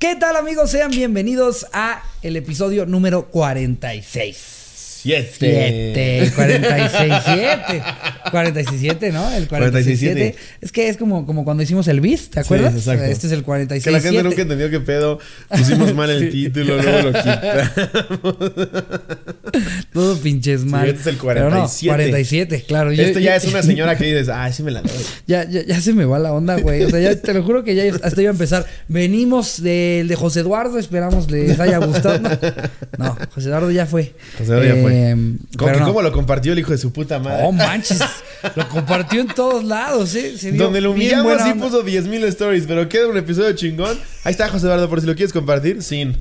¿Qué tal amigos? Sean bienvenidos a el episodio número 46. 7. 7, 46, 7. 46, 7, ¿no? El 46, 7. Es que es como, como cuando hicimos el bis, ¿te acuerdas? Sí, exacto. Este es el 46, Que la gente 7. nunca entendió qué pedo. Pusimos mal el título, luego lo quitamos. Todo pinches mal. este es el Pero no, 47. 47, claro. Yo- Esto ya yo- es una señora que dices, ay, sí me la doy. Ya, ya, ya se me va la onda, güey. O sea, ya te lo juro que ya hasta iba a empezar. Venimos del de José Eduardo, esperamos les haya gustado. No, no, José Eduardo ya fue. José Eduardo ya fue. Eh, ¿Cómo, pero que no. ¿Cómo lo compartió el hijo de su puta madre? Oh, manches. Lo compartió en todos lados, ¿eh? Se Donde lo humillamos sí onda. puso 10.000 stories, pero queda un episodio chingón. Ahí está, José Eduardo, por si lo quieres compartir, sin.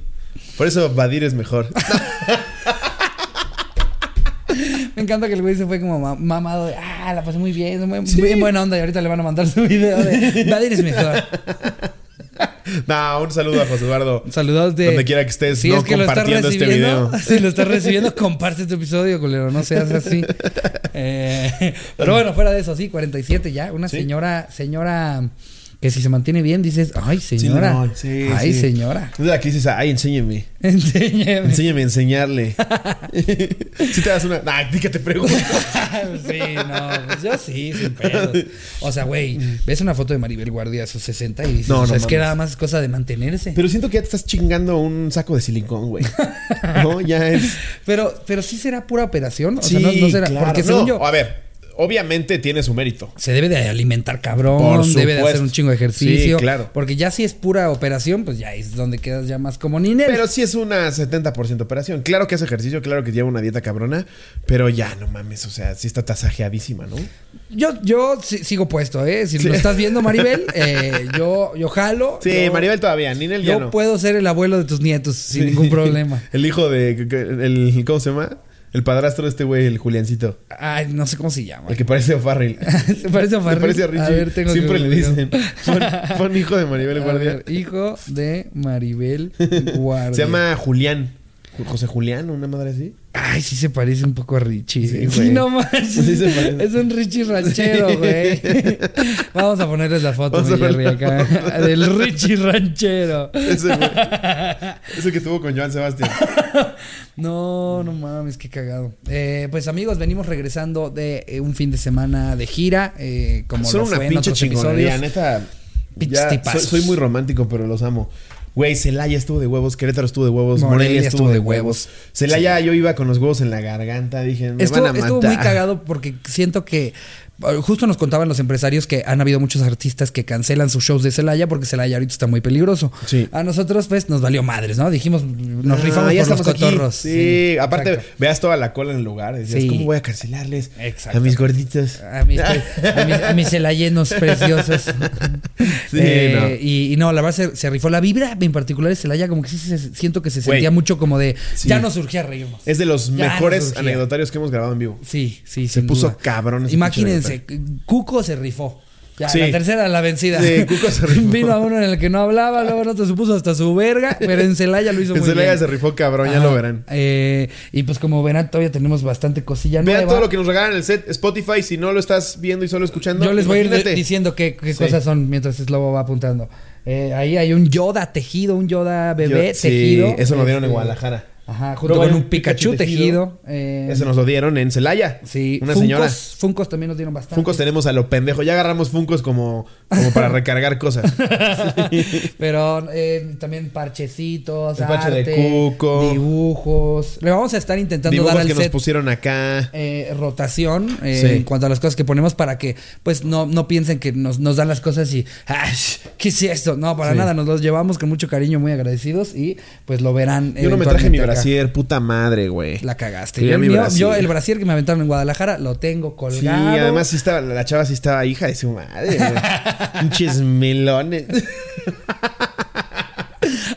Por eso Badir es mejor. Me encanta que el güey se fue como ma- mamado de, ah, la pasé muy bien, muy, buena onda y ahorita le van a mandar su video de, Nadir es mejor. no, un saludo a José Eduardo. Saludos de... Donde quiera que estés, Si no es que lo estás compartiendo este video. si lo estás recibiendo, comparte este episodio, culero, no seas así. Eh, pero bueno, fuera de eso, sí, 47 ya, una Sí. señora, señora que si se mantiene bien dices, ay, señora. no, sí, ay, sí. señora. Es la que dices, ay, enséñeme. Enséñeme. Enséñame a enseñarle. si te das una. Nah, di que te pregunto. sí, no, pues yo sí, sin pedos. O sea, güey, ves una foto de Maribel Guardia a sus 60 y dices, No, o sea, no es que nada más es cosa de mantenerse. Pero, Pero siento que ya te estás chingando un saco de silicón, güey. No, ya es. pero, sí será pura operación. O sea, no, no será. claro. Porque No, según yo, A ver, obviamente tiene su mérito. se debe de alimentar cabrón, Por debe de hacer un chingo de ejercicio. Sí, claro. Porque ya si es pura operación, pues ya es donde quedas ya más como Ninel. Pero sí es una 70% operación. Claro que hace ejercicio, claro que lleva una dieta cabrona, pero ya no mames, o sea, sí está tasajeadísima, ¿no? yo, yo sigo puesto, ¿eh? Si Sí. lo estás viendo, Maribel, eh, yo, yo jalo. Sí, yo- Maribel todavía, Ninel ya Yo no. puedo ser el abuelo de tus nietos sin Sí. ningún problema. El hijo de. El, ¿Cómo se llama? El padrastro de este güey, el Juliancito. Ay, no sé cómo se llama. El que parece O'Farrill. ¿Se parece a Se Farrell? parece a Richie. ver, tengo Siempre que le dicen. Pon, pon hijo de Maribel A Guardia. ver, hijo de Maribel Guardia. Se llama Julián. José Julián, una madre así. Ay, sí se parece un poco a Richie. Sí, no manches. Sí se parece. es un Richie ranchero, güey. Vamos a ponerles la foto, mi Jerry, acá. Del Richie ranchero. Ese güey. Ese que tuvo con Joan Sebastián. No, no mames, qué cagado. Eh, pues amigos, venimos regresando de eh, un fin de semana de gira. eh, como Son lo una fue en pinche otros chingonería, episodios. neta. Ya, soy muy romántico, pero los amo. Güey, Celaya estuvo de huevos, Querétaro estuvo de huevos, Morelia, estuvo, de huevos. Celaya yo iba con los huevos en la garganta, dije, me Estuvo, van a matar. estuvo muy cagado porque siento que justo nos contaban los empresarios que han habido muchos artistas que cancelan sus shows de Celaya porque Celaya ahorita está muy peligroso. Sí. A nosotros pues nos valió madres, ¿no? Dijimos, nos Ah, rifamos ya por los cotorros. Sí, aparte exacto. veas toda la cola en el lugar, decías, Sí. ¿cómo voy a cancelarles Exacto. a mis gorditos? A mis, a mis, a mis celayenos preciosos. Sí, Eh, Y, y no, la verdad se, se rifó. La vibra en particular de Celaya, como que sí se, siento que se sentía mucho como de ya nos surgía reírnos. Es de los Ya mejores anecdotarios que hemos grabado en vivo. Sí, sí, Se puso duda. cabrón ese Cuco se rifó. Ya, Sí. la tercera la vencida. Sí, Cuco se rifó. Vino a uno en el que no hablaba, luego en otro se puso hasta su verga, pero en Celaya lo hizo En muy Celaya bien. se rifó cabrón, ya lo verán. Eh, y pues como verán, todavía tenemos bastante cosilla Vean nueva. todo lo que nos regalan en el set Spotify. Si no lo estás viendo y solo escuchando, Yo les voy a ir diciendo qué, qué Sí. cosas son mientras Slobo va apuntando. Eh, ahí hay un Yoda tejido, un Yoda bebé Yo- tejido. Sí, eso lo dieron en Este, Guadalajara. Ajá, junto Luego con un Pikachu, tejido. eh, Eso nos lo dieron en Celaya. Sí, Una Funkos, señora. Funkos también nos dieron bastante. Funcos tenemos a lo pendejo. Ya agarramos Funcos como, como para recargar cosas. Pero eh, también parchecitos, El parche de arte, Cuco. dibujos. Le vamos a estar intentando Dibujos dar al que nos set pusieron acá. eh, rotación eh, Sí. en cuanto a las cosas que ponemos para que pues no, no piensen que nos, nos dan las cosas y "Ay, ¿qué es esto? No, para Sí. nada, nos los llevamos con mucho cariño, muy agradecidos y pues lo verán. Yo no me traje mi acá. Brasier, puta madre, güey. La cagaste. Sí, Yo, el mi brasier. yo el brasier que me aventaron en Guadalajara lo tengo Sí, colgado. además sí estaba, la chava sí estaba hija de su madre. güey. Pinches melones.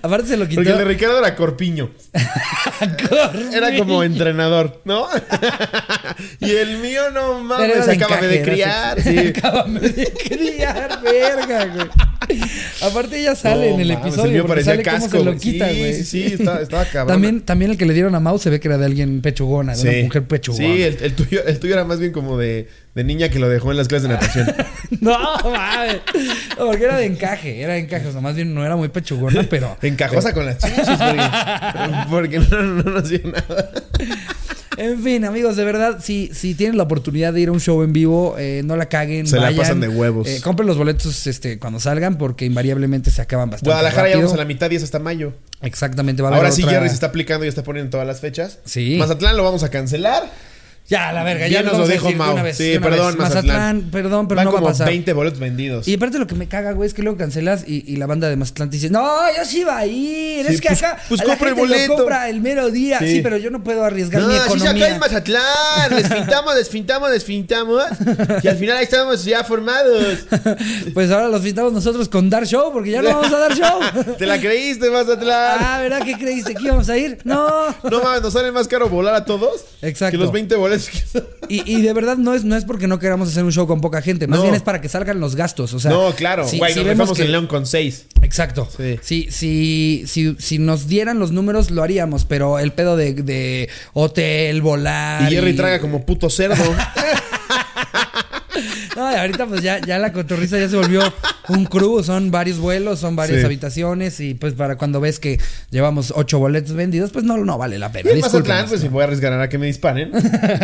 Aparte se lo quitó. Porque el de Ricardo era Corpiño. Era como entrenador, ¿no? y el mío no mames, de acaba de criar. Sí. Acábame de criar, verga, güey. Aparte ella sale No, en el mames, episodio el sale cómo casco, se lo güey. quita, Sí, güey. sí, sí, estaba- estaba. También, también el que le dieron a Mau se ve que era de alguien pechugona, de una mujer pechugona. Sí, el, el tuyo, el tuyo era más bien como de, de niña que lo dejó en las clases de natación. No, mames. No, porque era de encaje, era de encaje. O sea, más bien no era muy pechugona, pero. Encajosa con las chichis, porque, porque no, no, no hacía nada. En fin, amigos, de verdad, si, si tienen la oportunidad de ir a un show en vivo, eh, no la caguen. Se la pasan de huevos. Eh, compren los boletos este, cuando salgan, porque invariablemente se acaban bastante. Guadalajara ya vamos a la mitad y es hasta mayo. Exactamente, va a haber Ahora sí, otra- Jerry se está aplicando y está poniendo todas las fechas. Sí. Mazatlán lo vamos a cancelar. Ya, la verga, ya nos lo dijo Mau. una vez, Sí, una perdón, vez. Mazatlán. perdón, pero Van no va a pasar. 20 boletos vendidos. Y aparte lo que me caga, güey, es que luego cancelas y, y la banda de Mazatlán te dice, no, yo sí iba a ir. Sí, es que pues- acá pues a la compra el lo boleto". compra el mero día. Sí. Sí. pero yo no puedo arriesgar mi No, sí acá economía. en Mazatlán. Desfintamos, desfintamos, desfintamos. Y al final ahí estábamos ya formados. Pues ahora los invitamos nosotros con dar show, porque ya no vamos a dar show. ¿Te la creíste, Mazatlán? ah, ¿verdad que creíste que íbamos a ir? No. No mames, nos sale más caro volar a todos. Exacto. Que los 20 boletos. Y, y de verdad no es, no es porque no queramos hacer un show con poca gente, más No. bien es para que salgan los gastos. O sea, no, claro. si- Güey, si nos vemos que- en León con 6. Exacto. Sí. Si, si, si, si nos dieran los números, lo haríamos, pero el pedo de, de hotel, volar. Y Jerry traga como puto cerdo. No, ahorita pues ya, ya la cotorriza ya se volvió un crew, son varios vuelos, son varias Sí. habitaciones y pues para cuando ves que llevamos ocho boletos vendidos, pues no, no vale la pena. Y en Mazatlán, pues si voy a arriesgar a que me disparen,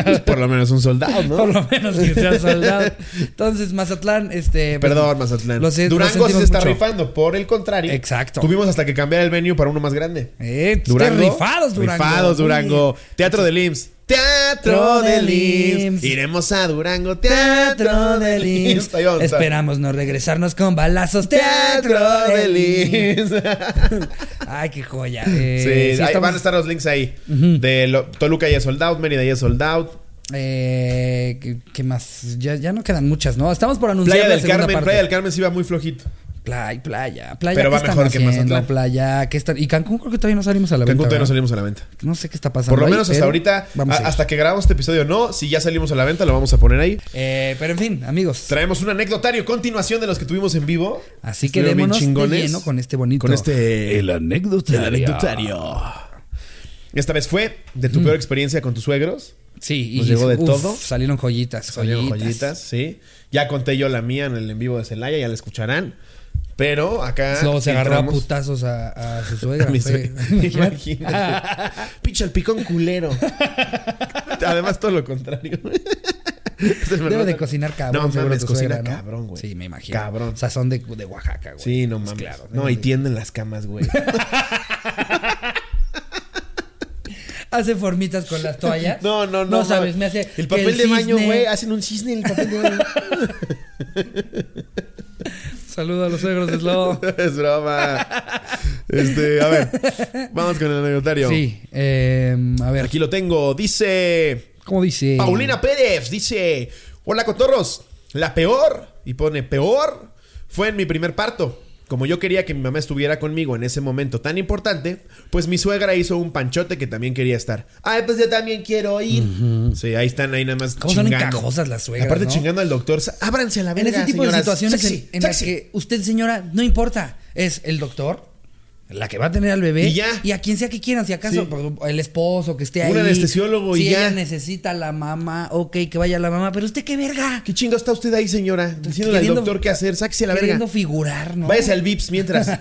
pues por lo menos un soldado, ¿no? Por lo menos que sea soldado. Entonces, Mazatlán, este. pues, Perdón, Mazatlán. lo sé- lo Durango sí se está mucho. rifando. Por el contrario. Exacto. Tuvimos hasta que cambiar el venue para uno más grande. Eh, Durango. qué rifados, Durango. Rifados, Durango. Teatro del IMSS. Teatro del IMSS. Iremos a Durango. Teatro del IMSS. Esperamos no regresarnos con balazos. Teatro del IMSS. Ay, qué joya. Sí, Eh, sí ahí estamos- van a estar los links ahí. De lo- Toluca ya es sold out, Mérida ya es sold out. Eh, ¿qué, qué más? Ya, ya no quedan muchas, ¿no? Estamos por anunciar Playa la del segunda Carmen, parte. Playa del Carmen sí va muy flojito. Playa, playa, playa. Pero ¿qué va mejor que haciendo? Mazatlán. Playa, ¿qué están? Y Cancún creo que todavía no salimos a la Cancún venta. todavía no salimos a la venta. No sé qué está pasando. Por lo ahí, menos hasta ahorita, vamos a a- ir. hasta que grabamos este episodio, no. Si ya salimos a la venta, lo vamos a poner ahí. Eh, pero en fin, amigos. Traemos un anecdotario, continuación de los que tuvimos en vivo. Así que démonos de lleno con este bonito. Con este. El anecdotario. el anecdotario. Esta vez fue de tu peor experiencia con tus suegros. Sí, Nos llegó de uf, todo. Salieron joyitas, Salieron joyitas. joyitas, sí. Ya conté yo la mía en el en vivo de Celaya, ya la escucharán. Pero acá. Luego se agarró a putazos a, a su suegra. Mi fue- sue- Imagínate. Pinche el picón culero. Además, todo lo contrario. Debe de cocinar cabrón, No mames, suegra, cocina ¿no? cabrón, güey. Sí, me imagino. Cabrón. Sazón de, de Oaxaca, güey. Sí, no Pues mames. claro, no, y de- tienden las camas, güey. Hace formitas con las toallas. No, no, no. No sabes, me hace. El papel de baño, güey. Hacen un cisne en el papel de baño. Saludo a los suegros de Slobo. es broma. Este, a ver. Vamos con el anecdotario. Sí, eh, a ver. Aquí lo tengo. Dice. ¿Cómo dice? Paulina Pérez dice: Hola, cotorros. La peor, y pone peor, fue en mi primer parto. Como yo quería que mi mamá estuviera conmigo en ese momento tan importante, pues mi suegra hizo un panchote que también quería estar. Ay, pues yo también quiero ir. Sí, ahí están, ahí nada más ¿Cómo son chingando. encajosas las suegras, Aparte no? chingando al doctor. Ábranse la En verga, ese tipo de situaciones Sexy, en, en las que usted, señora, no importa. Es el doctor, la que va a tener al bebé. Y ya. Y a quien sea que quieran. Si acaso, Sí. el esposo que esté ahí. Un anestesiólogo y si ya. ella necesita la mamá, ok, que vaya la mamá. Pero usted qué verga. ¿Qué chingo está usted ahí, señora? Diciéndole al doctor qué hacer. Sáquese la verga. Queriendo figurar, ¿no? Váyase al VIPS mientras.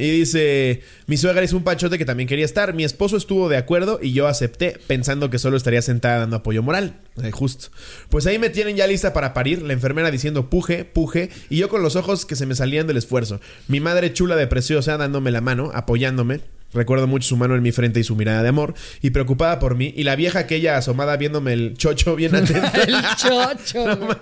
y dice: Mi suegra hizo un panchote que también quería estar. Mi esposo estuvo de acuerdo y yo acepté, pensando que solo estaría sentada dando apoyo moral. Eh, justo. Pues ahí me tienen ya lista para parir. La enfermera diciendo puje, puje. Y yo con los ojos que se me salían del esfuerzo. Mi madre chula de preciosa dándome la mano, apoyándome. Recuerdo mucho su mano en mi frente y su mirada de amor. Y preocupada por mí. Y la vieja aquella asomada viéndome el chocho bien atenta. el chocho. No, man,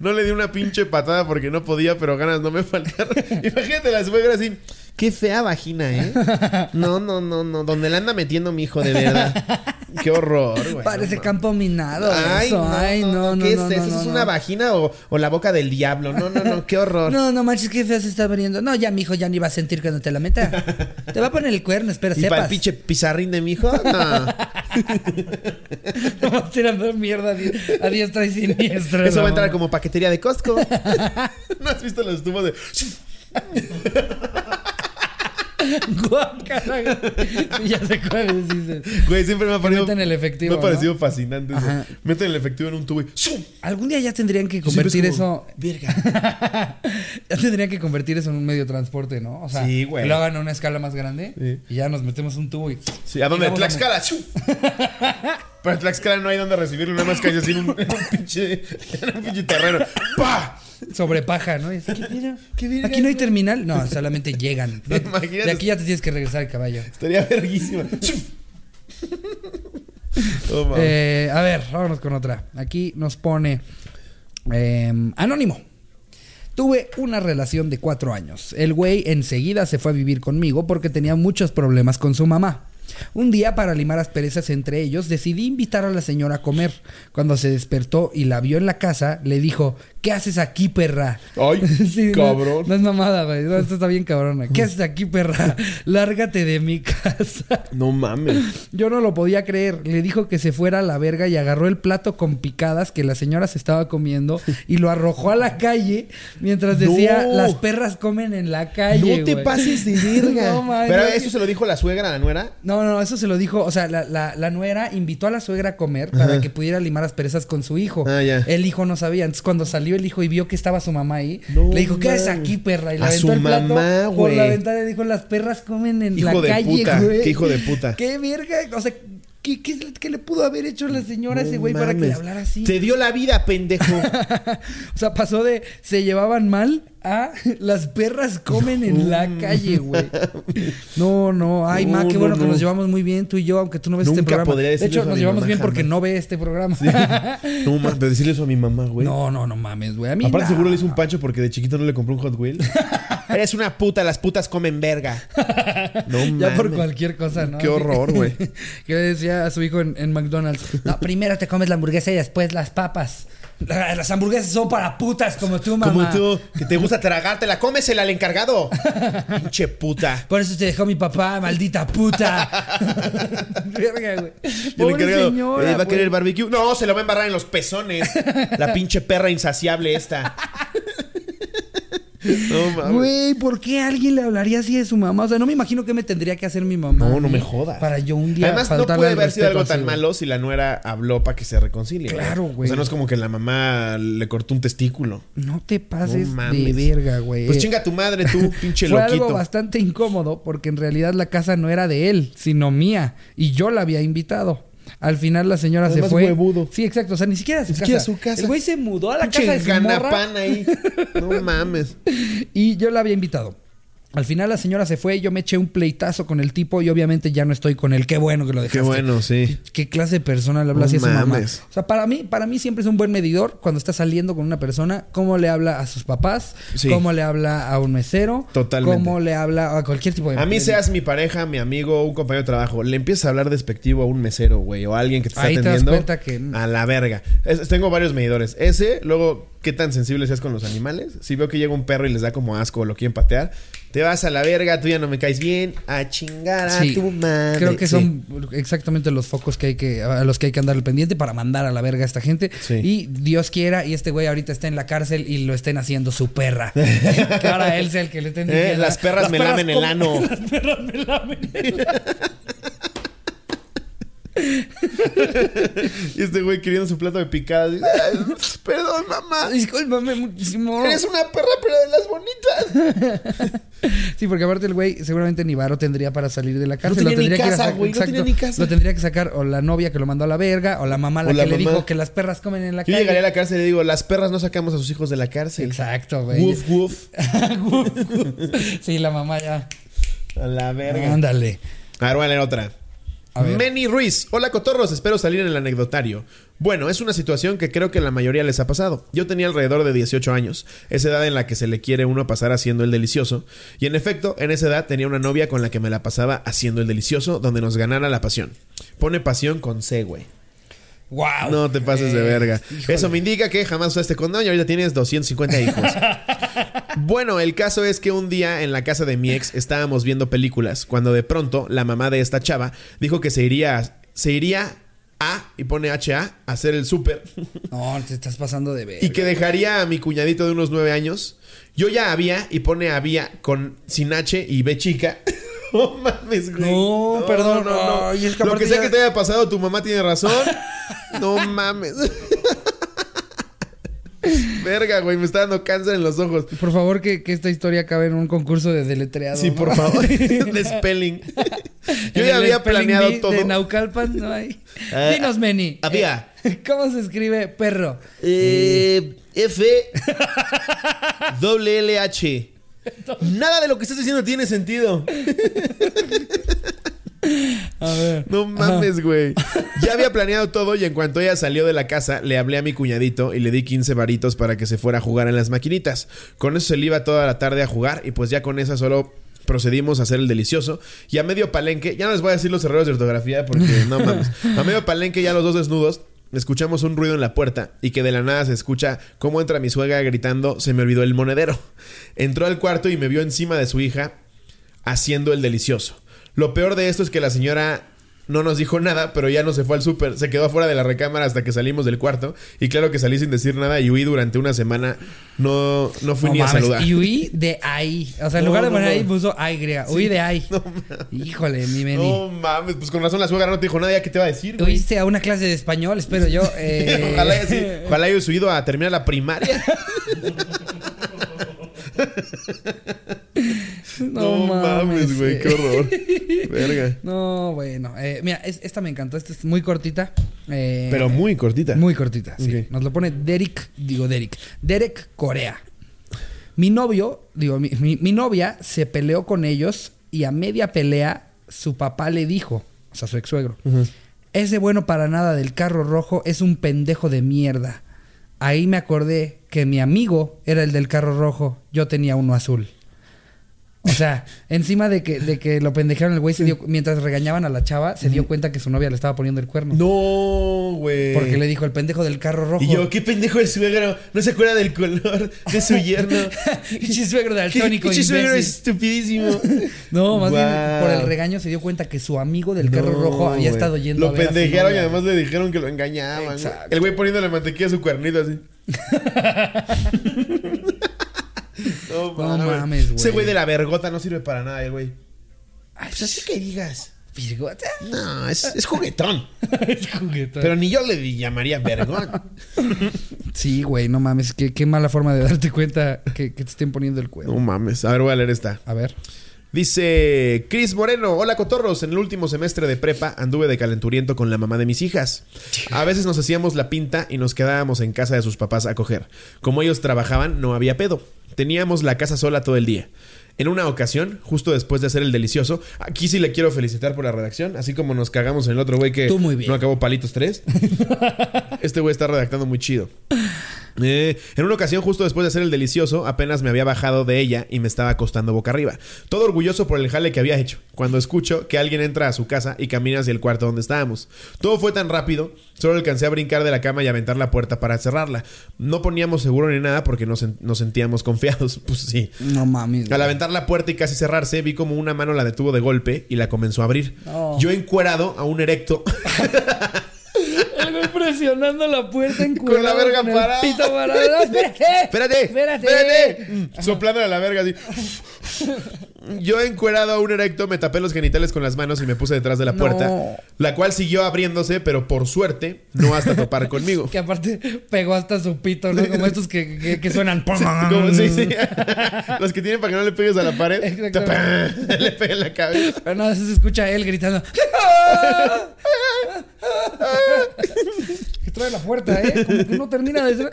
no le di una pinche patada porque no podía, pero ganas no me faltaron. Imagínate la suegra así. Qué fea vagina, ¿eh? No, no, no, no. Donde le anda metiendo mi hijo, de verdad. Qué horror, güey. Parece no, campo minado. Ay, eso. no, Ay, no, no. ¿Qué no, es eso? no, ¿Es una vagina o, o la boca del diablo? No, no, no. Qué horror. No, no manches, qué feo se está abriendo. No, ya, mijo, ya ni va a sentir cuando te la meta. Te va a poner el cuerno, espera, ¿Y para el pinche pizarrín de mi hijo? No. Vamos tirando mierda a di- a diestra y siniestra. Eso va a entrar como paquetería de Costco. ¿No has visto los tubos de.? Guácala. Sí, ya sé cuál dices. Güey, siempre me ha parecido. meten el efectivo, Me ha parecido ¿no? fascinante eso. Meten el efectivo en un tubo y. ¡zum! Algún día ya tendrían que es convertir como, eso. Verga. ya tendrían que convertir eso en un medio de transporte, ¿no? O sea, Sí, güey. que lo hagan a una escala más grande Sí. y ya nos metemos un tubo y. Sí, ¿a dónde? a- Tlaxcala. ¡zum! Pero en Tlaxcala no hay donde recibirlo, nada más que hay así en un, en un pinche. En un pinche terreno. ¡Pah! Sobre paja, ¿no? Es, ¿Qué? ¿Qué Aquí no hay terminal. No, solamente llegan. Imagínate. de aquí ya te tienes que regresar el caballo. Estaría verguísima. Oh. Eh, a ver, vámonos con otra. Aquí nos pone eh, Anónimo. Tuve una relación de cuatro años. El güey enseguida se fue a vivir conmigo porque tenía muchos problemas con su mamá. Un día, para limar asperezas entre ellos, decidí invitar a la señora a comer. Cuando se despertó y la vio en la casa, le dijo, ¿qué haces aquí, perra? Ay, cabrón. No, es mamada, güey. No, esto está bien cabrona. ¿Qué haces aquí, perra? Lárgate de mi casa. No mames. Yo no lo podía creer. Le dijo que se fuera a la verga y agarró el plato con picadas que la señora se estaba comiendo y lo arrojó a la calle mientras decía, No. las perras comen en la calle. no te güey". pases de verga. Pero eso se lo dijo la suegra, la nuera. No, no, eso se lo dijo. O sea, la, la, la nuera invitó a la suegra a comer para Ajá. que pudiera limar las perezas con su hijo. Ah, ya. El hijo no sabía. Entonces, cuando salió el hijo y vio que estaba su mamá ahí, No le dijo, ¿qué haces aquí, perra? Y le A aventó su el plato mamá, por la ventana y dijo, las perras comen en Hijo la de calle, puta. güey. Qué hijo de puta. Qué verga. O sea, ¿qué, qué, qué le pudo haber hecho la señora a ese güey para que le hablara así? Te dio la vida, pendejo. O sea, pasó de se llevaban mal a las perras comen en la calle, güey. No, no. Ay, No, ma, qué no, bueno que no. nos llevamos muy bien tú y yo, aunque tú no ves este Nunca programa. podría De hecho, eso a nos mi llevamos mamá, bien porque no ve este programa. no mames, decirle eso a mi mamá, güey. No, no, no mames, güey. A mí Aparte seguro le hizo un pancho porque de chiquito no le compró un Hot Wheel. Eres una puta, las putas comen verga. No Ya por mames. cualquier cosa, ¿no? Qué horror, güey. que le decía a su hijo en, en McDonald's. No, primero te comes la hamburguesa y después las papas. La- Las hamburguesas son para putas como tú, mamá. Como tú, que te gusta tragártela, cómesela al encargado. Pinche puta. Por eso te dejó mi papá, maldita puta. Verga, güey. Pobre encargado, señora, "Eh, ¿va a querer barbecue? No, se lo va a embarrar en los pezones. La pinche perra insaciable esta. No mames. Güey, ¿por qué alguien le hablaría así de su mamá? O sea, no me imagino qué me tendría que hacer mi mamá. No, no me jodas. Para yo un día Además, no puede haber sido algo tan malo si la nuera habló para que se reconcilien. Claro, güey. O sea, no es como que la mamá le cortó un testículo. No te pases No de verga, güey. Pues chinga tu madre, tú, pinche Fue loquito. algo bastante incómodo porque en realidad la casa no era de él, sino mía. Y yo la había invitado. Al final la señora Además, se fue. huevudo. Sí, exacto. O sea, ni siquiera a su, Ni casa. a su casa. El güey se mudó a la casa de su morra ahí. No mames. y yo la había invitado. Al final la señora se fue, yo me eché un pleitazo con el tipo y obviamente ya no estoy con él. Qué bueno que lo dejaste. Qué bueno, sí. ¿Qué clase de persona le habla No así a su mamá? mames. O sea, para mí, para mí siempre es un buen medidor cuando está saliendo con una persona, cómo le habla a sus papás, Sí. cómo le habla a un mesero, Totalmente. cómo le habla a cualquier tipo de A mí seas mi pareja, mi amigo, un compañero de trabajo, le empiezas a hablar despectivo a un mesero, güey, o a alguien que te está Ahí te das atendiendo. cuenta que- A la verga. Es- tengo varios medidores. Ese, luego, qué tan sensible seas con los animales. Si veo que llega un perro y les da como asco o lo quieren patear, te vas a la verga, tú ya no me caes bien, a chingar a Sí, tu madre. Creo que Sí. son exactamente los focos que hay que a los que hay que andar al pendiente para mandar a la verga a esta gente. Sí. Y Dios quiera y este güey ahorita está en la cárcel y lo estén haciendo su perra. que ahora él sea el que le estén Eh, diciendo. las perras me lamen el ano. Las perras me lamen el ano. Y este güey queriendo su plato de picadas. dice, "Ay, Perdón, mamá. Discúlpame muchísimo. Eres una perra, pero de las bonitas. Sí, porque aparte el güey seguramente ni varo tendría para salir de la cárcel. tenía lo tendría ni que ir a casa, sac- güey, no exacto. tenía ni casa. Lo tendría que sacar o la novia que lo mandó a la verga o la mamá la O que la le mamá. dijo que las perras comen en la Yo calle. llegaría a la cárcel y le digo, las perras no sacamos a sus hijos de la cárcel. Exacto, güey. Woof, woof. sí, la mamá ya. A la verga. Ándale. A ver, voy a leer otra. Meni Ruiz. Hola, cotorros. Espero salir en el anecdotario. Bueno, es una situación que creo que la mayoría les ha pasado. Yo tenía alrededor de 18 años, esa edad en la que se le quiere uno pasar haciendo el delicioso. Y en efecto, en esa edad tenía una novia con la que me la pasaba haciendo el delicioso, donde nos ganara la pasión. Pone pasión con C, güey. Wow. No te pases de verga. híjole. Eso me indica que jamás usaste condón y ahorita tienes 250 hijos. bueno, el caso es que un día en la casa de mi ex estábamos viendo películas cuando de pronto la mamá de esta chava dijo que se iría se iría a y pone HA a hacer el súper No, te estás pasando de ver. y que dejaría a mi cuñadito de unos nueve años. Yo ya había y pone había con sin H y B chica. No mames, güey. No, perdón. Ay, es que Lo que sea ya- que te haya pasado, tu mamá tiene razón. No mames. Verga, güey, me está dando cáncer en los ojos. Por favor, que, que esta historia acabe en un concurso de deletreado. Sí, ¿no? por favor. de spelling. Yo ya había planeado todo. De Naucalpan no hay. Eh, Dinos, Meni. había. eh, ¿Cómo se escribe perro? Eh, F doble L H. Nada de lo que estás diciendo tiene sentido. A ver. No mames, güey. Ya había planeado todo y en cuanto ella salió de la casa, le hablé a mi cuñadito y le di 15 varitos para que se fuera a jugar en las maquinitas. Con eso se le iba toda la tarde a jugar y pues ya con esa solo procedimos a hacer el delicioso. Y a medio palenque, ya no les voy a decir los errores de ortografía porque no mames. A medio palenque ya los dos desnudos. Escuchamos un ruido en la puerta y que de la nada se escucha cómo entra mi suegra gritando, se me olvidó el monedero. Entró al cuarto y me vio encima de su hija haciendo el delicioso. Lo peor de esto es que la señora no nos dijo nada, pero ya no se fue al súper. Se quedó afuera de la recámara hasta que salimos del cuarto. Y claro que salí sin decir nada y huí durante una semana. No, no fui No ni a saludar. Y huí de ahí. O sea, en No, lugar de poner no. ahí puso ay griega. Huí de ahí. Híjole, mi Meni. No mames, pues con razón la suegra no te dijo nada. ¿Ya qué te va a decir? güey? Huiste a una clase de español, espero yo. eh, ojalá, haya sido- ojalá haya ido a terminar la primaria. No, mames, güey, eh. qué horror. Verga. No, bueno. eh, mira, es- esta me encantó. Esta es muy cortita. eh, Pero muy cortita. Muy cortita, sí. Nos lo pone Derek, digo Derek, Derek Corea. Mi novio, digo, mi, mi- mi novia se peleó con ellos y a media pelea su papá le dijo, o sea, su ex suegro, ese bueno para nada del carro rojo es un pendejo de mierda. Ahí me acordé que mi amigo era el del carro rojo, yo tenía uno azul. O sea, encima de que, de que lo pendejaron el güey, se dio, mientras regañaban a la chava, se dio cuenta que su novia le estaba poniendo el cuerno. No, güey. Porque le dijo el pendejo del carro rojo. Y yo, qué pendejo el suegro. No se acuerda del color de su yerno. Pinche suegro de altónico pinche suegro estupidísimo. No, más bien por el regaño se dio cuenta que su amigo del carro No, rojo había estado yendo Lo a ver a pendejaron y además le dijeron que lo engañaban. Exacto. El güey poniéndole mantequilla a su cuernito así. no, mames, güey. Ese güey de la vergota no sirve para nada, el güey. Ay, pues así que digas. Virgota. No, es, es juguetón. Es juguetón. Pero ni yo le llamaría vergón. Sí, güey, no mames. Qué, qué mala forma de darte cuenta que, que te estén poniendo el cuerno. No mames. A ver, voy a leer esta. A ver. Dice Cris Moreno, hola cotorros, en el último semestre de prepa anduve de calenturiento con la mamá de mis hijas. A veces nos hacíamos la pinta y nos quedábamos en casa de sus papás a coger. Como ellos trabajaban, no había pedo. Teníamos la casa sola todo el día. En una ocasión, justo después de hacer el delicioso, aquí sí le quiero felicitar por la redacción, así como nos cagamos en el otro güey que Tú muy bien. no acabó palitos tres. este güey está redactando muy chido. Eh, en una ocasión, justo después de hacer el delicioso, apenas me había bajado de ella y me estaba acostando boca arriba. Todo orgulloso por el jale que había hecho. Cuando escucho que alguien entra a su casa y camina hacia el cuarto donde estábamos. Todo fue tan rápido, solo alcancé a brincar de la cama y aventar la puerta para cerrarla. No poníamos seguro ni nada porque nos, nos sentíamos confiados. Pues sí. No mames. Al aventar la puerta y casi cerrarse, vi como una mano la detuvo de golpe y la comenzó a abrir. No. Yo encuerado a un erecto. El güey presionando la puerta en Con la verga parada. Pito parado. No, espérate. Espérate, Espérate. espérate. Soplándole a la verga así. Yo encuerado a un erecto me tapé los genitales con las manos y me puse detrás de la puerta, No. la cual siguió abriéndose, pero por suerte no hasta topar conmigo. Que aparte pegó hasta su pito, ¿no? Como estos que, que, que suenan. Como- sí, sí. Los que tienen para que no le pegues a la pared, le pega en la cabeza. Pero nada, se escucha a él gritando. que trae la puerta, ¿eh? Como que no termina de ser.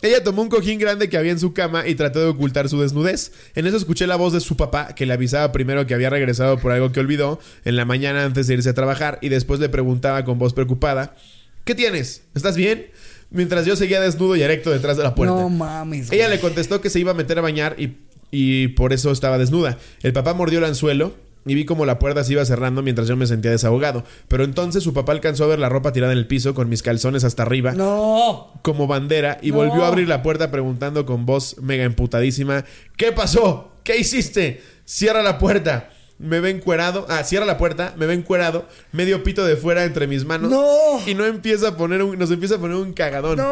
Ella tomó un cojín grande que había en su cama y trató de ocultar su desnudez. En eso escuché la voz de su papá, que le avisaba primero que había regresado por algo que olvidó en la mañana antes de irse a trabajar y después le preguntaba con voz preocupada, ¿qué tienes? ¿Estás bien? Mientras yo seguía desnudo y erecto detrás de la puerta. No mames. Ella le contestó que se iba a meter a bañar y, y por eso estaba desnuda. El papá mordió el anzuelo y vi como la puerta se iba cerrando mientras yo me sentía desahogado. Pero entonces su papá alcanzó a ver la ropa tirada en el piso con mis calzones hasta arriba No. como bandera y No. volvió a abrir la puerta preguntando con voz mega emputadísima: ¿Qué pasó? ¿Qué hiciste? Cierra la puerta. Me ve encuerado. Ah, cierra la puerta, me ve encuerado, medio pito de fuera entre mis manos. No. Y no empieza a poner un, nos empieza a poner un cagadón. No.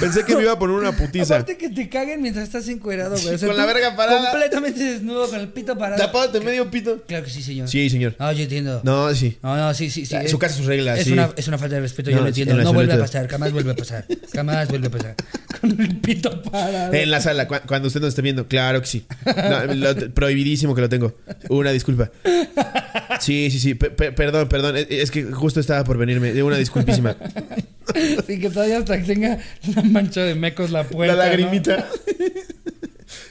Pensé que me iba a poner una putiza. Aparte que te caguen mientras estás encuerado, güey. O sea, Con la verga parada. Completamente desnudo con el pito parado. Tapándote medio pito. Claro que sí, señor. Sí, señor. Ah, yo entiendo. No, sí. No, no, sí, sí, sí. Su casa, sus reglas, Es, sí. una, es una falta de respeto, No, yo lo entiendo. en No vuelve a pasar, jamás vuelve a pasar. Jamás vuelve a pasar. Con el pito parado. En la sala, cu- cuando usted nos esté viendo, claro que sí. No, lo- prohibidísimo que lo tengo. Una disculpa. Sí, sí, sí. Pe- perdón, perdón. Es, que justo estaba por venirme. Una disculpísima. Sí, que todavía hasta que tenga una mancha de mecos la puerta. La ¿no?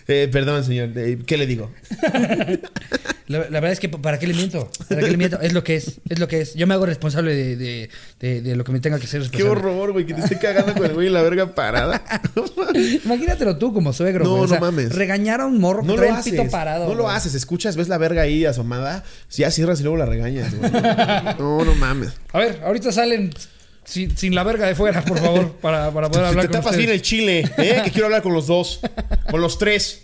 Eh, perdón, señor. Eh, ¿Qué le digo? La, la verdad es que, ¿para qué le miento? ¿Para qué le miento? Es lo que es, es lo que es. Yo me hago responsable de, de, de, de lo que me tenga que ser Qué responsable. horror, güey, que te esté cagando con el güey en la verga parada. Imagínatelo tú como suegro, No, güey. O no mames. Regañar a un morro que No trae lo el haces. pito parado. no lo haces. Escuchas, ves la verga ahí asomada. Ya cierras y luego la regañas, güey. No, no mames. A ver, ahorita salen sin, sin la verga de fuera, por favor, para, para poder hablar te con tapas ustedes. bien el chile, ¿eh? Que quiero hablar con los dos. Con los tres.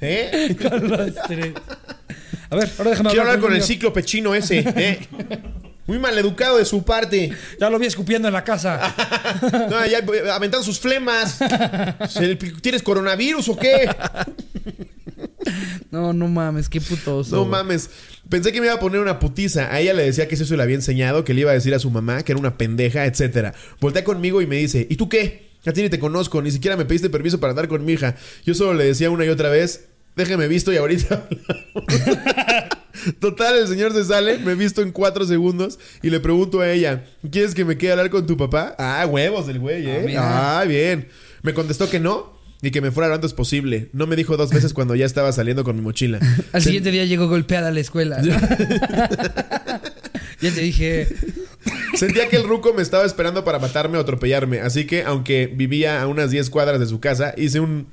¿Eh? Con los tres. A ver, ahora déjame Quiero hablar con el ciclo pechino ese, ¿eh? Muy maleducado de su parte. Ya lo vi escupiendo en la casa. No, ya eh, aventando sus flemas. ¿Se- ¿Tienes coronavirus o qué? No, no mames, qué putoso. No mames. Pensé que me iba a poner una putiza. A ella le decía que eso se le había enseñado, que le iba a decir a su mamá que era una pendeja, etcétera. Voltea conmigo y me dice, ¿y tú qué? A ti ni te conozco, ni siquiera me pediste permiso para andar con mi hija. Yo solo le decía una y otra vez, déjeme visto y ahorita hablamos". Total, el señor se sale, me visto en cuatro segundos y le pregunto a ella, ¿quieres que me quede a hablar con tu papá? Ah, huevos del güey, Ah, ¿eh? mira. Ah, bien. Me contestó que no. Y que me fuera lo antes posible. No me dijo dos veces cuando ya estaba saliendo con mi mochila. Al Se- siguiente día llegó golpeada a la escuela. ya te dije. Sentía que el ruco me estaba esperando para matarme o atropellarme, así que aunque vivía a unas 10 cuadras de su casa, hice un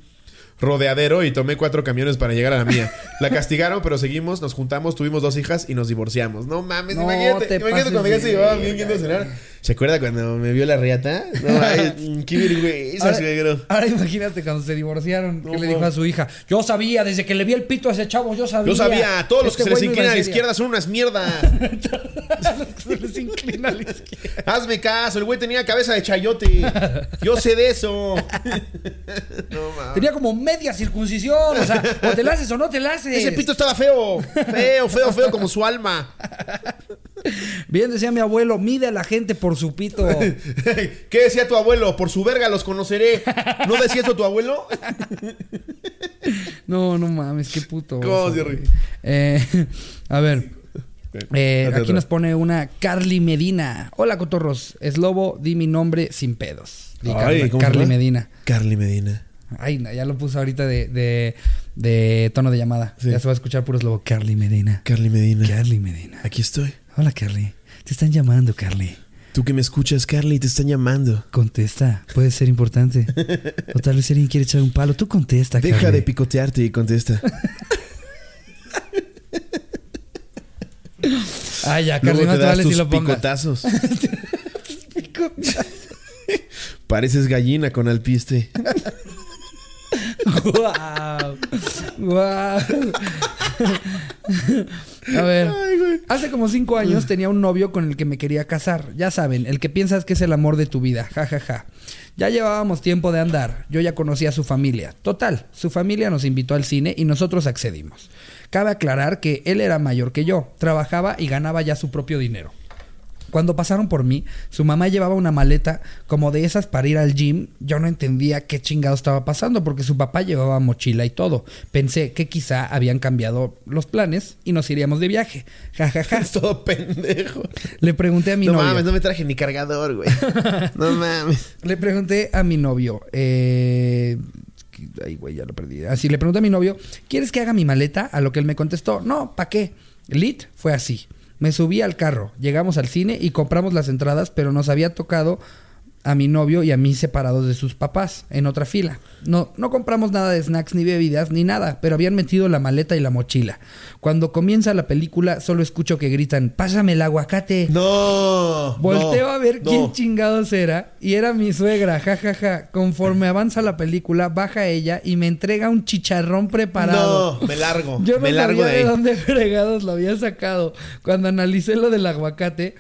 rodeadero y tomé cuatro camiones para llegar a la mía. La castigaron, pero seguimos, nos juntamos, tuvimos dos hijas y nos divorciamos. No mames, No imagínate, te imagínate cuando ya de se llevaban bien yendo a cenar. ¿Se acuerda cuando me vio la riata? No, ay, qué vergüenza, Ahora, ahora imagínate cuando se divorciaron, No, que le dijo a su hija, yo sabía, desde que le vi el pito a ese chavo, yo sabía. Yo sabía, todos los Este que se les inclinan a la en serio". izquierda son unas mierdas. Se les inclina a la izquierda. Hazme caso, el güey tenía cabeza de chayote. Yo sé de eso. No mames. Tenía como media circuncisión, o sea, o te la haces o no te la haces. Ese pito estaba feo. Feo, feo, feo como su alma. Bien decía mi abuelo, mide a la gente por su pito. ¿Qué decía tu abuelo? Por su verga los conoceré. ¿No decía eso tu abuelo? No, no mames, qué puto. ¿Cómo, Jerry? güey. Eh, a ver. eh, aquí nos pone una Carly Medina. Hola, cotorros. Es lobo, di mi nombre sin pedos. Di Ay, Carly, ¿cómo se? Medina. Carly Medina. Ay, ya lo puso ahorita de, de, de tono de llamada. Sí. Ya se va a escuchar puros lobo. Carly Medina. Carly Medina. Carly Medina. Aquí estoy. Hola, Carly. Te están llamando, Carly. Tú que me escuchas, Carly, te están llamando. Contesta. Puede ser importante. o tal vez alguien quiere echar un palo. Tú contesta, Deja Carly. de picotearte y contesta. Ay, ya, Carly, Luego no te te vale tus si lo pongas. picotazos. Pareces gallina con alpiste. ¡Guau! ¡Guau! A ver, hace como cinco años tenía un novio con el que me quería casar. Ya saben, el que piensas que es el amor de tu vida. Ja, ja, ja. Ya llevábamos tiempo de andar. Yo ya conocía a su familia. Total, su familia nos invitó al cine y nosotros accedimos. Cabe aclarar que él era mayor que yo, trabajaba y ganaba ya su propio dinero. Cuando pasaron por mí, su mamá llevaba una maleta como de esas para ir al gym. Yo no entendía qué chingado estaba pasando porque su papá llevaba mochila y todo. Pensé que quizá habían cambiado los planes y nos iríamos de viaje. Ja, ja, ja. Es todo pendejo. Le pregunté a mi no novio. mames, no me traje ni cargador, güey. No mames. Le pregunté a mi novio. Eh, ay, güey, ya lo perdí. Así le pregunté a mi novio: ¿Quieres que haga mi maleta? A lo que él me contestó: No, ¿para qué? Lit fue así. Me subí al carro, llegamos al cine y compramos las entradas, pero nos había tocado a mi novio y a mí separados de sus papás en otra fila. No, no compramos nada de snacks ni bebidas ni nada, pero habían metido la maleta y la mochila. Cuando comienza la película, solo escucho que gritan: ¡Pásame el aguacate! No. Volteo no, a ver no. quién chingados era y era mi suegra, jajaja. Conforme avanza la película, baja ella y me entrega un chicharrón preparado. No, me largo. Yo no me largo sabía de de, ahí. dónde fregados lo había sacado. Cuando analicé lo del aguacate,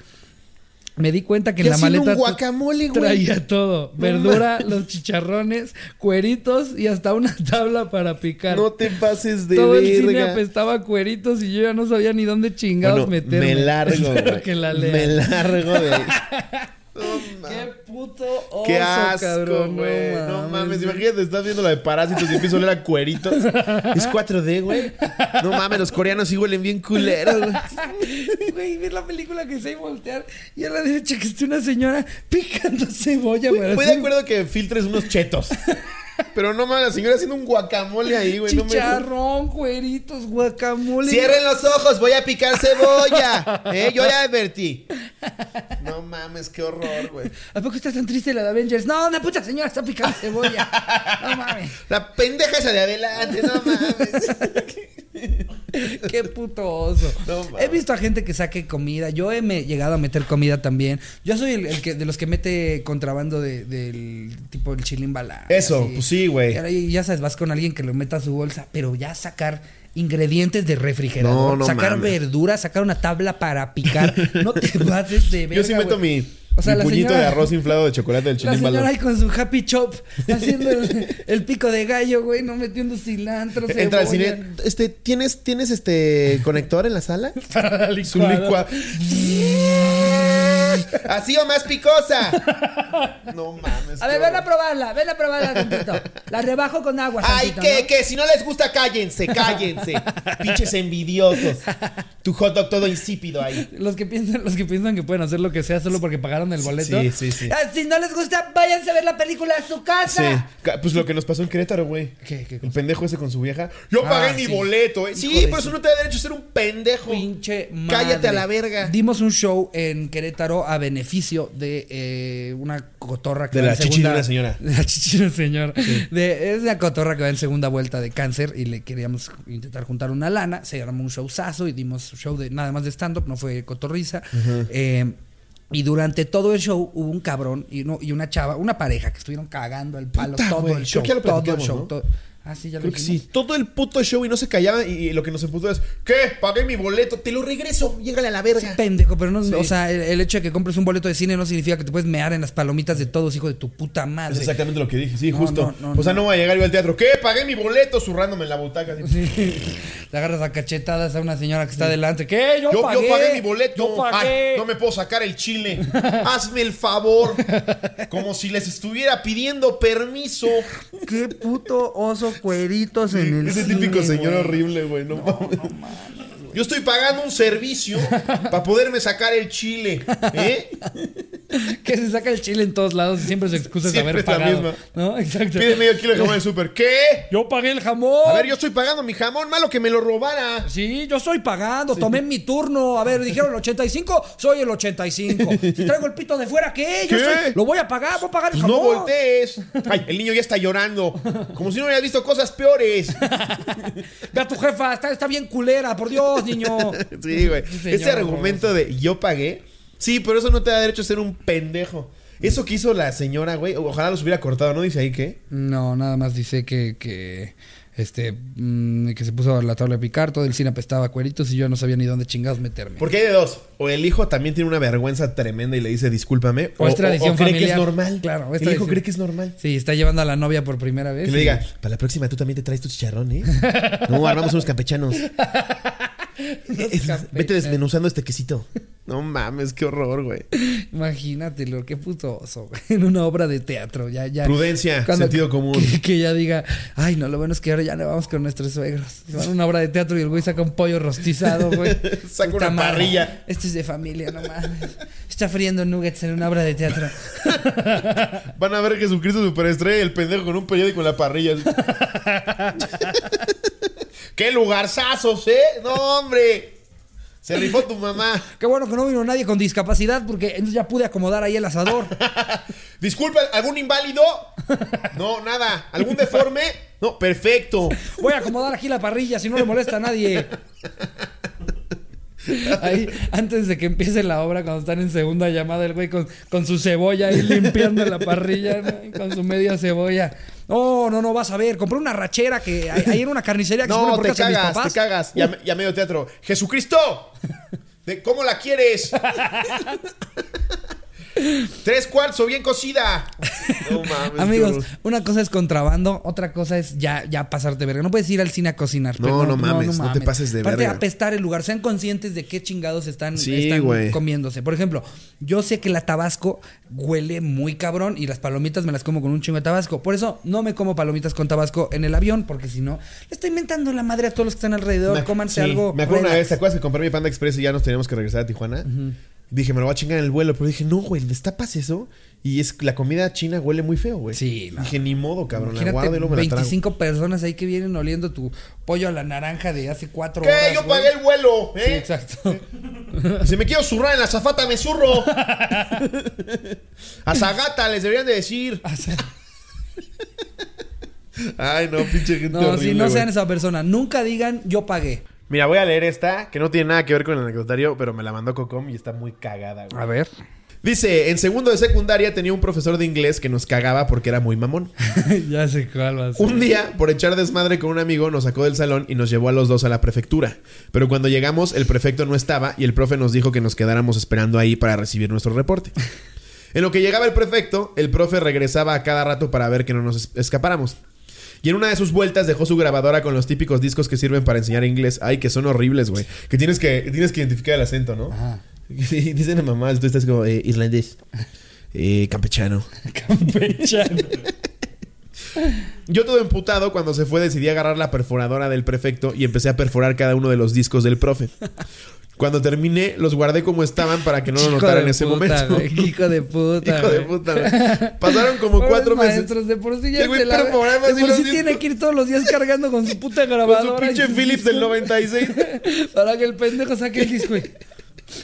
me di cuenta que en la maleta un guacamole, güey. traía todo. Verdura, los chicharrones, cueritos y hasta una tabla para picar. No te pases de todo el cine apestaba a cueritos y yo ya no sabía ni dónde chingados Bueno, meterme. me largo, güey. Me largo de ahí. No Qué puto oso, Qué asco, güey. No, mames, imagínate, estás viendo la de parásitos y empiezo a oler a cueritos. Es 4D, güey. No mames, los coreanos sí huelen bien culeros, güey. Güey, ver la película que sé y voltear y a la derecha que esté una señora picando cebolla. para Estoy de acuerdo que filtres unos chetos. Pero no mames, la señora haciendo un guacamole ahí, güey. No me... Chicharrón, cueritos, guacamole. Cierren los ojos, voy a picar cebolla. ¿Eh? Yo ya advertí. No mames, qué horror, güey. ¿A poco está tan triste la de Avengers? No, una puta señora está picando cebolla. No mames. La pendeja esa de adelante, no mames. Qué puto oso. No. He visto a gente que saque comida. Yo he me- llegado a meter comida también. Yo soy el, el que de los que mete contrabando de- del tipo el chilín bala. Eso, pues sí, güey. Ya sabes, vas con alguien que lo meta a su bolsa, pero ya sacar ingredientes de refrigerador, No, no sacar mames. verduras, sacar una tabla para picar. no te pases de verga, Yo sí meto mi, O sea, la puñito señora- de arroz inflado de chocolate del La chilín señora ahí con su happy chop haciendo el, el pico de gallo, güey, no metiendo cilantro, Entra al cine. Este, ¿tienes, ¿Tienes este conector en la sala? Para la Su licuadora. Así o más picosa. No mames. A ver, ven a probarla, ven a probarla tantito. La rebajo con agua, Ay, tantito, que, ¿no? que si no les gusta, cállense, cállense. Pinches envidiosos. Tu hot dog todo insípido ahí. Los que piensan, los que piensan que pueden hacer lo que sea solo porque pagaron el boleto. Sí, sí, sí. Ah, si no les gusta, váyanse a ver la película a su Sí. casa. Ca- Pues lo que nos pasó en Querétaro, güey. ¿Qué, qué El pendejo ese con su vieja. Yo Ah, pagué mi sí. boleto, eh. Hijo Sí, su- eso no te da derecho a ser un pendejo. Pinche madre. Cállate a la verga. Dimos un show en Querétaro a beneficio de eh, una cotorra que De va la en chichi de segunda- una señora. De la chichi de una señora. De, es una cotorra que va en segunda vuelta de cáncer y le queríamos intentar juntar una lana. Se armó un showzazo y dimos show de nada más de stand-up, no fue cotorriza. Eh, y durante todo el show hubo un cabrón y, no, y una chava, una pareja que estuvieron cagando el palo Puta, todo el show. que ya lo todo el show. Ah, sí, ya lo Creo que dijimos. sí. Todo el puto show y no se callaban. Y, y lo que nos emputó es: ¿Qué? Pagué mi boleto. Te lo regreso. Llégale a la verga. Pendejo, pero no, o sea, el, el hecho de que compres un boleto de cine no significa que te puedes mear en las palomitas de todos, hijo de tu puta Es madre. exactamente lo que dije. Sí, No, justo. no, no, o sea, no voy a llegar yo al teatro. ¿Qué? Pagué mi boleto zurrándome en la butaca. así. Sí. Te agarras a cachetadas a una señora que está delante. ¿Qué? Yo, Yo, pagué. mi boleto. Yo pagué. Ay, no me puedo sacar el chile. Hazme el favor. Como si les estuviera pidiendo permiso. Qué puto oso cueritos en el Ese cine, típico señor güey. horrible, güey. No, mames. Yo estoy pagando un servicio para poderme sacar el chile. ¿Eh? Que se saca el chile en todos lados y siempre su excusa Siempre haber es la pagado. misma. ¿No? Exacto. Pide medio kilo de jamón de súper. ¿Qué? Yo pagué el jamón. A ver, yo estoy pagando mi jamón. Malo que me lo robara. Sí, yo estoy pagando, tomé mi turno. A ver, dijeron el 85, soy el 85. Si traigo el pito de fuera, ¿qué? Yo ¿Qué? soy- lo voy a pagar, voy a pagar el Pues no jamón. voltees. Ay, el niño ya está llorando. Como si no hubieras visto cosas peores. Ve a tu jefa, está, está bien culera, por Dios, niño. Sí, güey. Sí, señor, Ese argumento de yo pagué. Sí, pero eso no te da derecho a ser un pendejo. Eso que hizo la señora, güey. Ojalá los hubiera cortado, ¿no? Dice ahí que. No, nada más dice que, que este mm, que se puso a la tabla de picar, todo el cine apestaba a cueritos y yo no sabía ni dónde chingados meterme. Porque hay de dos. O el hijo también tiene una vergüenza tremenda y le dice discúlpame. O es tradición cree que familiar. es normal. Claro, es el hijo cree que es normal. Sí, está llevando a la novia por primera vez. Que le y- diga, para la próxima tú también te traes tu chicharrón, ¿eh? No, armamos unos campechanos. Vete desmenuzando este quesito. No mames, qué horror, güey. Imagínatelo, qué puto oso, güey. En una obra de teatro, ya, ya. Prudencia, Cuando- sentido común. Que, que ya diga, ay, no, lo bueno es que ahora ya no vamos con nuestros suegros. Van a una obra de teatro y el güey saca un pollo rostizado, güey. Saca Puta una madre. parrilla. Este es de familia, no mames. Está friendo nuggets en una obra de teatro. Van a ver Jesucristo superestrella el pendejo con un periódico en la parrilla. ¡Qué lugarzazos, eh! ¡No, hombre! Se rifó tu mamá. Qué bueno que no vino nadie con discapacidad porque entonces ya pude acomodar ahí el asador. Disculpa, ¿algún inválido? No, nada. ¿Algún deforme? No, perfecto. Voy a acomodar aquí la parrilla si no le molesta a nadie. Ahí, antes de que empiece la obra, cuando están en segunda llamada, el güey con, con su cebolla ahí limpiando la parrilla, ¿no? Con su media cebolla. No, no, no, vas a ver. Compré una rachera que hay, hay en una carnicería que se pone No, por te casa de mis cagas, papás. te cagas. Ya, ya medio teatro. ¡Jesucristo! ¿De ¿Cómo la quieres? Tres cuartos o bien cocida. No mames. Amigos, una cosa es contrabando, otra cosa es ya, ya pasarte verga. No puedes ir al cine a cocinar. No, pero no mames, no te pases de Aparte, verga. apestar el lugar. Sean conscientes de qué chingados están, Sí, están güey. comiéndose. Por ejemplo, yo sé que la tabasco huele muy cabrón y las palomitas me las como con un chingo de tabasco. Por eso no me como palomitas con tabasco en el avión, porque si no, le estoy inventando la madre a todos los que están alrededor. Me- Cómanse sí, algo. Me acuerdo una vez, ¿te acuerdas que compré mi Panda Express y ya nos teníamos que regresar a Tijuana? Dije, me lo voy a chingar en el vuelo. Pero dije, no, güey, destapas eso. Y es la comida china huele muy feo, güey. Sí, no. Dije, ni modo, cabrón. La Imagínate guardo y luego me la trago. 25 personas ahí que vienen oliendo tu pollo a la naranja de hace cuatro ¿Qué? horas. Yo güey. pagué el vuelo, Sí, ¿eh? exacto. Si me quiero zurrar en la zafata, me zurro. A Zagata les deberían de decir. Ay, no, pinche gente No, horrible, si no güey. sean esa persona, nunca digan yo pagué. Mira, voy a leer esta, que no tiene nada que ver con el anecdotario, pero me la mandó Cocom y está muy cagada, güey. ver. Dice, en segundo de secundaria tenía un profesor de inglés que nos cagaba porque era muy mamón. ya sé cuál va a ser. Un día, por echar desmadre con un amigo, nos sacó del salón y nos llevó a los dos a la prefectura. Pero cuando llegamos, el prefecto no estaba y el profe nos dijo que nos quedáramos esperando ahí para recibir nuestro reporte. En lo que llegaba el prefecto, el profe regresaba a cada rato para ver que no nos es- escapáramos. Y en una de sus vueltas dejó su grabadora con los típicos discos que sirven para enseñar inglés. Ay, que son horribles, güey. Que tienes que, tienes que identificar el acento, ¿no? Ajá. Dicen a mamá, tú estás como eh, irlandés, eh, campechano. Campechano. Yo todo emputado cuando se fue decidí agarrar la perforadora del prefecto y empecé a perforar cada uno de los discos del profe. Cuando terminé, los guardé como estaban para que no lo notara en ese puta, momento. Hijo de puta. Hijo de puta. Pasaron como Pobres cuatro meses. maestros, de por sí ya güey la- de por sí tiene que ir todos los días cargando con su puta Con su grabadora. pinche Philips del discos 96. Para que el pendejo saque el disco.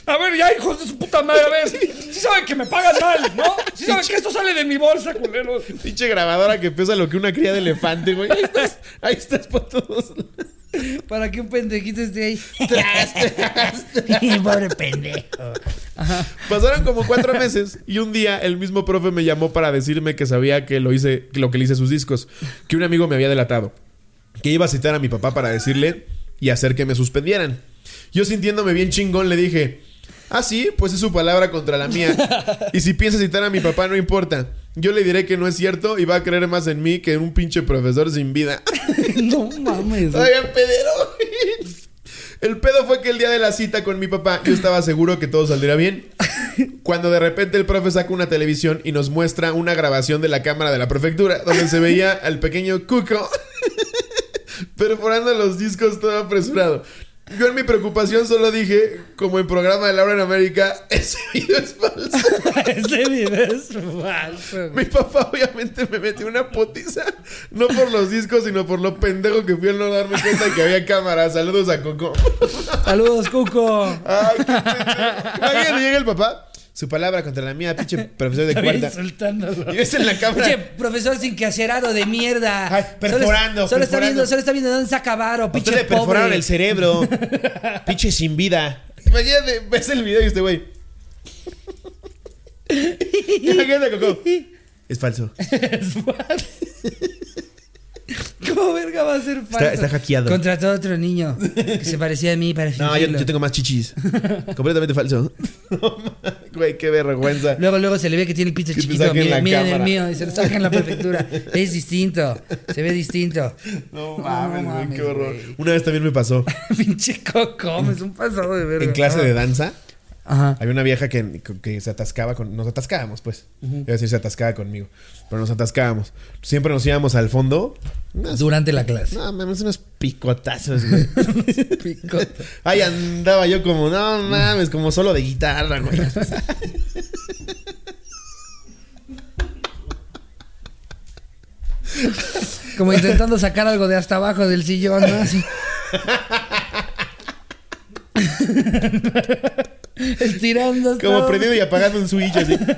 A ver, ya, hijos de su puta madre, a ver. Sí saben que me pagan mal, ¿no? Sí saben que esto sale de mi bolsa, culero. Pinche grabadora que pesa lo que una cría de elefante, güey. Ahí estás, ahí estás por todos. Para que un pendejito esté ahí. Pobre pendejo. Pasaron como cuatro meses y un día el mismo profe me llamó para decirme que sabía que lo hice, que lo que le hice a sus discos, que un amigo me había delatado, que iba a citar a mi papá para decirle y hacer que me suspendieran. Yo sintiéndome bien chingón le dije, ah sí, pues es su palabra contra la mía. Y si piensa citar a mi papá no importa. Yo le diré que no es cierto y va a creer más en mí que en un pinche profesor sin vida. No mames. Ay, pedero. El pedo fue que el día de la cita con mi papá yo estaba seguro que todo saldría bien. Cuando de repente el profe saca una televisión y nos muestra una grabación de la cámara de la prefectura donde se veía al pequeño Cuco perforando los discos todo apresurado. Yo en mi preocupación solo dije, como en programa de Laura en América, ese video es falso. Ese video es falso. Mi papá obviamente me metió una putiza, no por los discos, sino por lo pendejo que fui al no darme cuenta de que había cámara. Saludos a Coco. Saludos, Cuco. Ay, qué pendejo. Imagínate, llega el papá, su palabra contra la mía, pinche profesor de cuarta. Y ves en la cámara. profesor sin quehacerado de mierda. Ay, perforando, Solo, solo está viendo, solo está viendo de dónde saca varo, pinche usted le pobre. perforaron el cerebro. pinche sin vida. Imagínate, ves el video y este güey. Imagínate, Coco. Es falso. ¿Cómo verga va a ser falso? está hackeado. Contrató a otro niño que se parecía a mí para No, yo, fingirlo. yo tengo más chichis. Completamente falso. Güey, qué vergüenza. Luego, luego se le ve que tiene el pito Que te chiquito. saquen la Miren, miren el cámara. mío. Y se lo saca en la prefectura. Es distinto. Se ve distinto. No mames, güey, mames, qué horror. güey. Una vez también me pasó. Pinche coco. Es un pasado de verga. En clase de danza, Ajá. había una vieja que, que se atascaba con. Nos atascábamos, pues. Iba a decir, se atascaba conmigo. Pero nos atascábamos. Siempre nos íbamos al fondo. Unas- Durante la clase. no, mames, unos picotazos, güey. Picota. Ahí andaba yo como, no mames, como solo de guitarra, güey. Como intentando sacar algo de hasta abajo del sillón, ¿no? Así. Estirando. hasta Como prendido y apagando un switch así.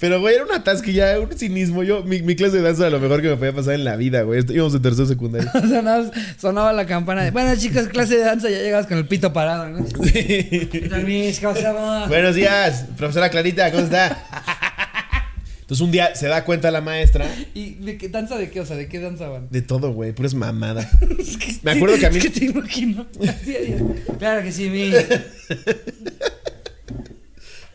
Pero, güey, era un atasque un cinismo. Yo, mi, mi clase de danza era lo mejor que me podía pasar en la vida, güey. Íbamos en tercero secundario. Sonaba, sonaba la campana de, bueno chicos, clase de danza, ya llegabas con el pito parado, ¿no? ¿Qué tal, mis? ¿Cómo estamos? Buenos días, profesora Clarita, ¿cómo está? Entonces un día se da cuenta la maestra ¿Y de qué danza de qué? O sea, ¿de qué danzaban? de todo, güey, puras mamadas. Me acuerdo que a mí- Es que te imagino. Claro que sí, mi.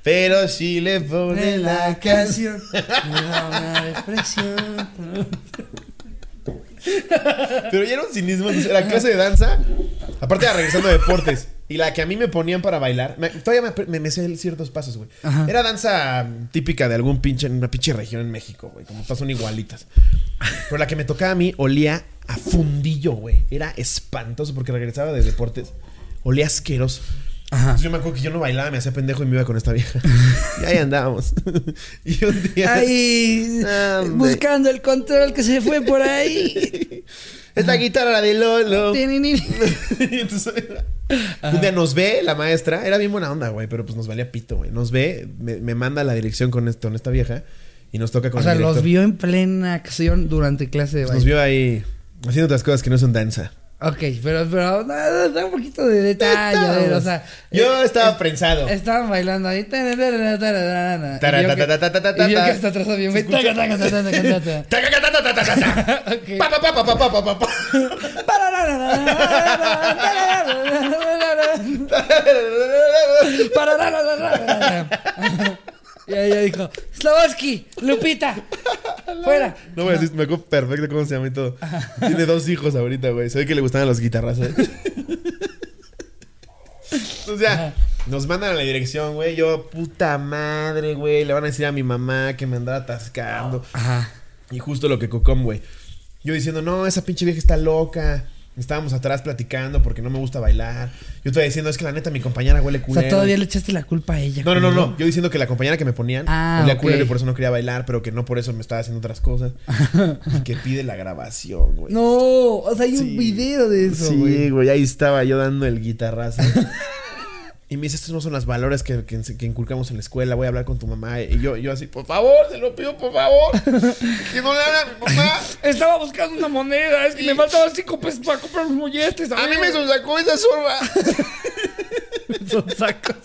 Pero si le pone De la canción. Me da una depresión. Pero ya era un cinismo. La clase de danza, aparte de regresando a deportes, y la que a mí me ponían para bailar, me- todavía me, me, me sé ciertos pasos, güey. Ajá. Era danza mm, típica de algún pinche, en una pinche región en México, güey. Como todas son igualitas. Pero la que me tocaba a mí olía a fundillo, güey. Era espantoso porque regresaba de deportes. Olía asqueroso. Ajá. Entonces yo me acuerdo que yo no bailaba, me hacía pendejo y me iba con esta vieja. y ahí andábamos. y un día. Ahí. Buscando el control que se fue por ahí. Esta guitarra la de Lolo. Y entonces, un día nos ve la maestra, era bien buena onda, güey, pero pues nos valía pito, güey. Nos ve, me, me manda la dirección con, esto, con esta vieja y nos toca con O sea, el los vio en plena acción durante clase de Nos baile. vio ahí haciendo otras cosas que no son danza. Ok, pero, pero da, da un poquito de detalle, a ver, o sea. Yo eh, estaba es- prensado. Estaban bailando ahí. y yo que hasta atrás bien. Y ella dijo, Slavatsky, Lupita, fuera. No voy a decir, me acuerdo perfecto cómo se llama y todo. Tiene dos hijos ahorita, güey. Se ve que le gustaban las guitarras, ¿eh? O sea, nos mandan a la dirección, güey. Yo, puta madre, güey. Le van a decir a mi mamá que me andaba atascando. Ajá. Y justo lo que cocom, güey. Yo diciendo, no, esa pinche vieja está loca. Estábamos atrás platicando porque no me gusta bailar. Yo estaba diciendo, es que la neta mi compañera huele O culero. sea, todavía le echaste la culpa a ella. No, no, no, no. Yo diciendo que la compañera que me ponían Ah, olía ok. culero y por eso no quería bailar, pero que no por eso me estaba haciendo otras cosas. y que pide la grabación, güey. No, o sea, hay un video de eso, Sí, güey. güey, ahí estaba yo dando el guitarrazo. y me dice, estos no son los valores que, que, que inculcamos en la escuela, voy a hablar con tu mamá. Y yo, yo así, por favor, se lo pido, por favor. que no le hagan a mi mamá. Estaba buscando una moneda, es que me faltaban cinco pesos para comprar los molletes. A mí me sacó esa zorra. son sacos.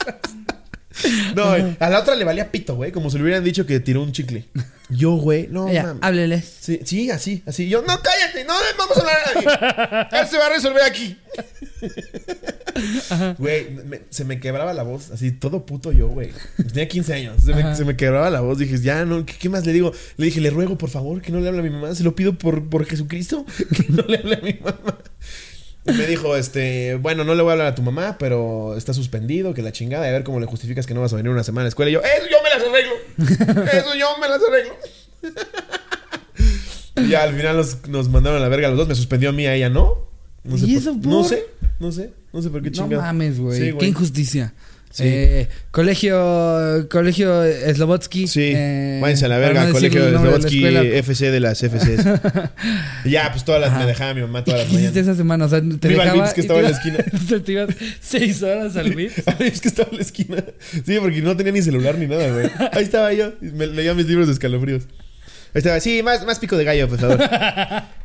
No, güey, a la otra le valía pito, güey, como si le hubieran dicho que tiró un chicle. Yo, güey, no, Ella, mames. hábleles. Sí, sí, así, así. Yo, no, cállate, no vamos a hablar a nadie. Él se va a resolver aquí. Güey, se me quebraba la voz, así, todo puto yo, güey. Tenía 15 años, se me, Ajá. se me quebraba la voz. Dije, ya, no, ¿qué, qué más le digo? Le dije, le ruego, por favor, que no le hable a mi mamá. Se lo pido por, por Jesucristo, que no le hable a mi mamá. Y me dijo, este, bueno, no le voy a hablar a tu mamá, pero está suspendido, que la chingada, y a ver cómo le justificas que no vas a venir una semana a la escuela. Y yo, eso yo me las arreglo. Eso yo me las arreglo. Y ya al final nos, nos mandaron a la verga a los dos. Me suspendió a mí, a ella no. No sé ¿Y por- eso No por? sé, no sé. No sé por qué No chingados. mames, güey. Sí, Qué injusticia. Sí. Eh, colegio, colegio Slobotsky. Sí, eh, váyanse a la verga, no colegio de el Slobotsky, escuela. FC de las FCs. ya, pues todas las Ajá. me dejaba mi mamá ¿Y todas las mañanas. esa semana? O sea, te al dejaba Vips que estaba en la ibas- te ibas seis horas al Vips. es que estaba en la esquina. Sí, porque no tenía ni celular ni nada, güey. Ahí estaba yo. Me leía mis libros de escalofríos. Estaba, sí, más, más pico de gallo, por favor.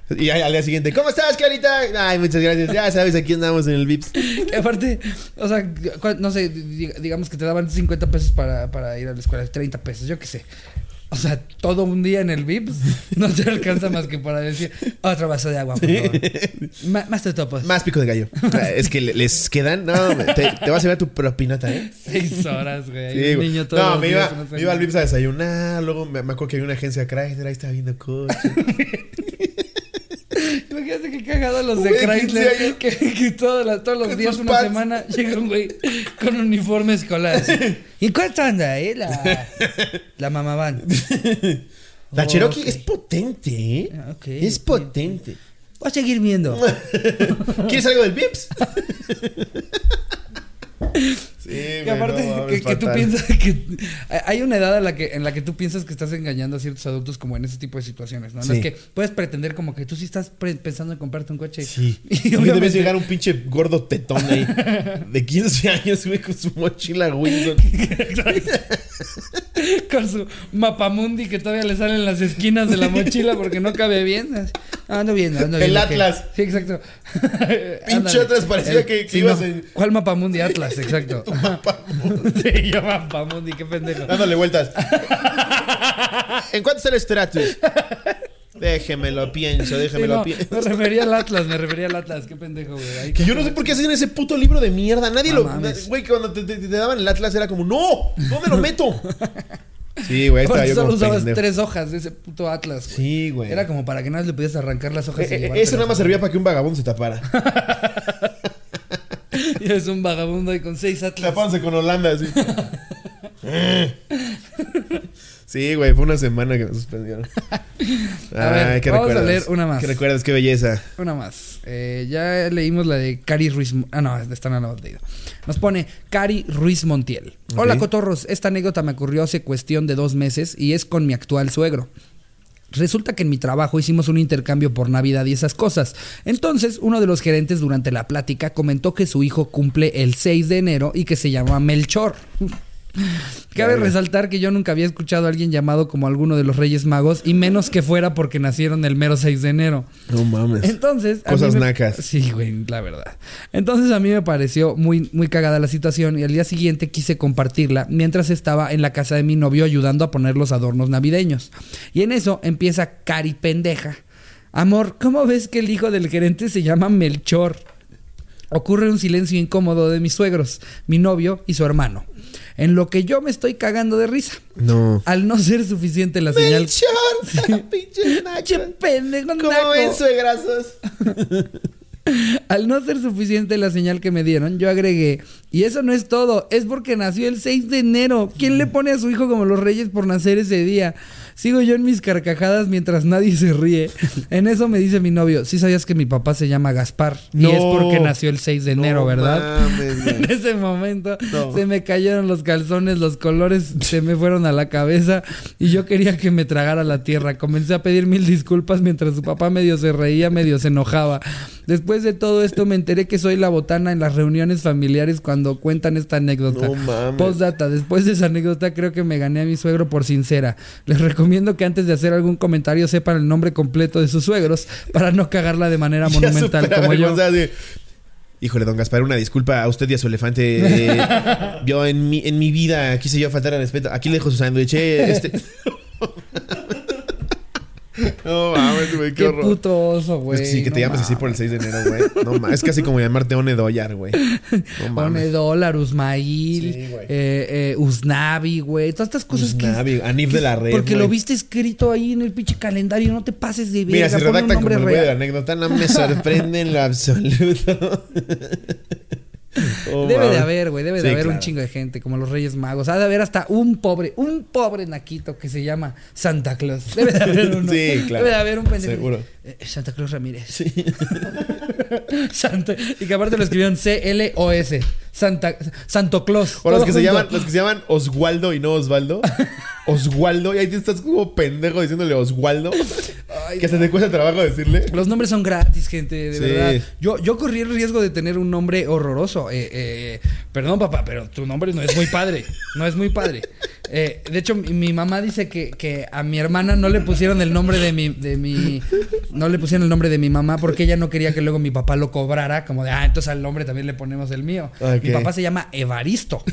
y al día siguiente, ¿cómo estás, Clarita? Ay, muchas gracias. Ya sabes, aquí andamos en el Vips. Que aparte, o sea, no sé, di- digamos que te daban 50 pesos para, para ir a la escuela, 30 pesos, yo qué sé. O sea, todo un día en el VIPS no te alcanza más que para decir otro vaso de agua, por favor. Ma- más totopos. Más pico de gallo. Ah, es que le- les quedan. No, te, te vas a ver tu propinota, ¿eh? Seis horas, güey. Sí, un güey. niño todos No, los me días, iba, me iba al. Vips a desayunar. Luego me, me acuerdo que había una agencia Chrysler. Ahí estaba viendo coches. Imagínate qué cagado los de Güey, 15 Chrysler. Que, que todos, los- todos los días, una semana, llega un güey con uniforme escolar. así. ¿Y cuánto anda, eh? La, la mamá van. La Cherokee Ok. es potente, ¿eh? Ah, es potente. Voy a seguir viendo. ¿Quieres algo del Vips? Sí, Que aparte, no que, que tú piensas que hay una edad a la que, en la que tú piensas que estás engañando a ciertos adultos como en ese tipo de situaciones, ¿no? Sí. que puedes pretender como que tú sí estás pensando en comprarte un coche. Sí. Y Y debes llegar un pinche gordo tetón ahí. De 15 años, güey, con su mochila Wilson. Con su mapamundi que todavía le salen las esquinas de la mochila porque no cabe bien. Así, Ando bien, ando bien. El. Atlas. Sí, exacto. Pinche. Atlas, parecía que- que ibas en- ¿Cuál mapamundi? Atlas, exacto. sí, yo mapamundi, qué pendejo. Dándole vueltas. ¿En cuánto está el Stratus? Déjemelo pienso, Sí, déjemelo no, pienso. me refería al Atlas, me refería al Atlas, qué pendejo, güey. Que yo no sé por qué hacen ese puto libro de mierda. Nadie No lo. mames. Güey, que cuando te, te- te daban el Atlas era como, ¡No! ¿Dónde lo meto? Sí, güey, estaba yo solo como usabas pendejo. tres hojas de ese puto Atlas, güey. Sí, güey. Era como para que nada más le pudieras arrancar las hojas. Eh, y eh, llevártelas. eso nada más servía para que un vagabundo se tapara. Y es un vagabundo ahí con seis Atlas. Tapándose con Holanda, así. sí, güey, fue una semana que me suspendieron. A ver, ¿qué vamos a leer una más. ¿Qué recuerdas? Qué belleza. Una más. Eh, ya leímos la de Cari Ruiz. Ah, no, esta no la hemos leído. Nos pone Cari Ruiz Montiel. Hola, cotorros. Esta anécdota me ocurrió hace cuestión de dos meses y es con mi actual suegro. Resulta que en mi trabajo hicimos un intercambio por Navidad y esas cosas. Entonces, uno de los gerentes durante la plática comentó que su hijo cumple el 6 de enero y que se llama Melchor. Cabe resaltar que yo nunca había escuchado a alguien llamado como alguno de los Reyes Magos y menos que fuera porque nacieron el mero 6 de enero. No mames. Entonces. Cosas me- nacas. Sí, güey, la verdad. Entonces a mí me pareció muy, muy cagada la situación y al día siguiente quise compartirla mientras estaba en la casa de mi novio ayudando a poner los adornos navideños. Y en eso empieza Cari pendeja. Amor, ¿cómo ves que el hijo del gerente se llama Melchor? Ocurre un silencio incómodo de mis suegros, mi novio y su hermano. En lo que yo me estoy cagando de risa. No. Al no ser suficiente la señal. Melchor, pinche naco. ¡Che pendejo, ¿Cómo naco! ven, suegrazos? Al no ser suficiente la señal que me dieron, yo agregué, y eso no es todo, es porque nació el 6 de enero. ¿Quién le pone a su hijo como los reyes por nacer ese día? Sigo yo en mis carcajadas mientras nadie se ríe. En eso me dice mi novio, sí sabías que mi papá se llama Gaspar y No. es porque nació el 6 de enero, No ¿verdad? mames. En ese momento No. se me cayeron los calzones, los colores se me fueron a la cabeza y yo quería que me tragara la tierra. Comencé a pedir mil disculpas mientras su papá medio se reía, medio se enojaba. Después de todo esto me enteré que soy la botana en las reuniones familiares cuando cuentan esta anécdota. No mames. Postdata, después de esa anécdota creo que me gané a mi suegro por sincera. Les recomiendo que antes de hacer algún comentario sepan el nombre completo de sus suegros para no cagarla de manera monumental como yo. Híjole, don Gaspar, una disculpa a usted y a su elefante. Eh, yo en mi, en mi vida quise yo faltar al respeto. Aquí le dejo su sándwich. eh, Este... no mames, güey, qué, Qué horror. puto oso, güey. sí, que te no llames así por el 6 de enero, güey. No mames, es casi como llamarte One Doyar, güey. No mames. Usmail, Sí, güey. eh, eh, Usnavi, güey. Todas estas cosas que. Usnavi, Anif de la Red, Porque lo viste escrito ahí en el pinche calendario. No te pases de verga. Mira, si redactan como el güey de la anécdota, no me sorprende en lo absoluto. Oh, Debe de haber, güey. Debe de Sí, haber un chingo de gente, como los Reyes Magos. Ha de haber hasta un pobre, un pobre naquito que se llama Santa Claus. Debe de haber uno. Sí, claro. Debe de haber un pendejo. Seguro. Eh, Santa Claus Ramírez. Santa, y que aparte lo escribieron C-L-O-S. Santa, Santo Claus. O los que, se llaman, los que se llaman Oswaldo y no Osvaldo. Oswaldo. Y ahí estás como pendejo diciéndole Oswaldo. Ay, que se te cuesta trabajo decirle. Los nombres son gratis, gente, de Sí. verdad. Yo, yo corrí el riesgo de tener un nombre horroroso. Eh, eh, perdón, papá, pero tu nombre no es muy padre. No es muy padre. Eh, de hecho, mi, mi mamá dice que, que a mi hermana no le pusieron el nombre de mi, de mi. No le pusieron el nombre de mi mamá porque ella no quería que luego mi papá lo cobrara. Como de, ah, entonces al nombre también le ponemos el mío. Mi papá se llama Evaristo.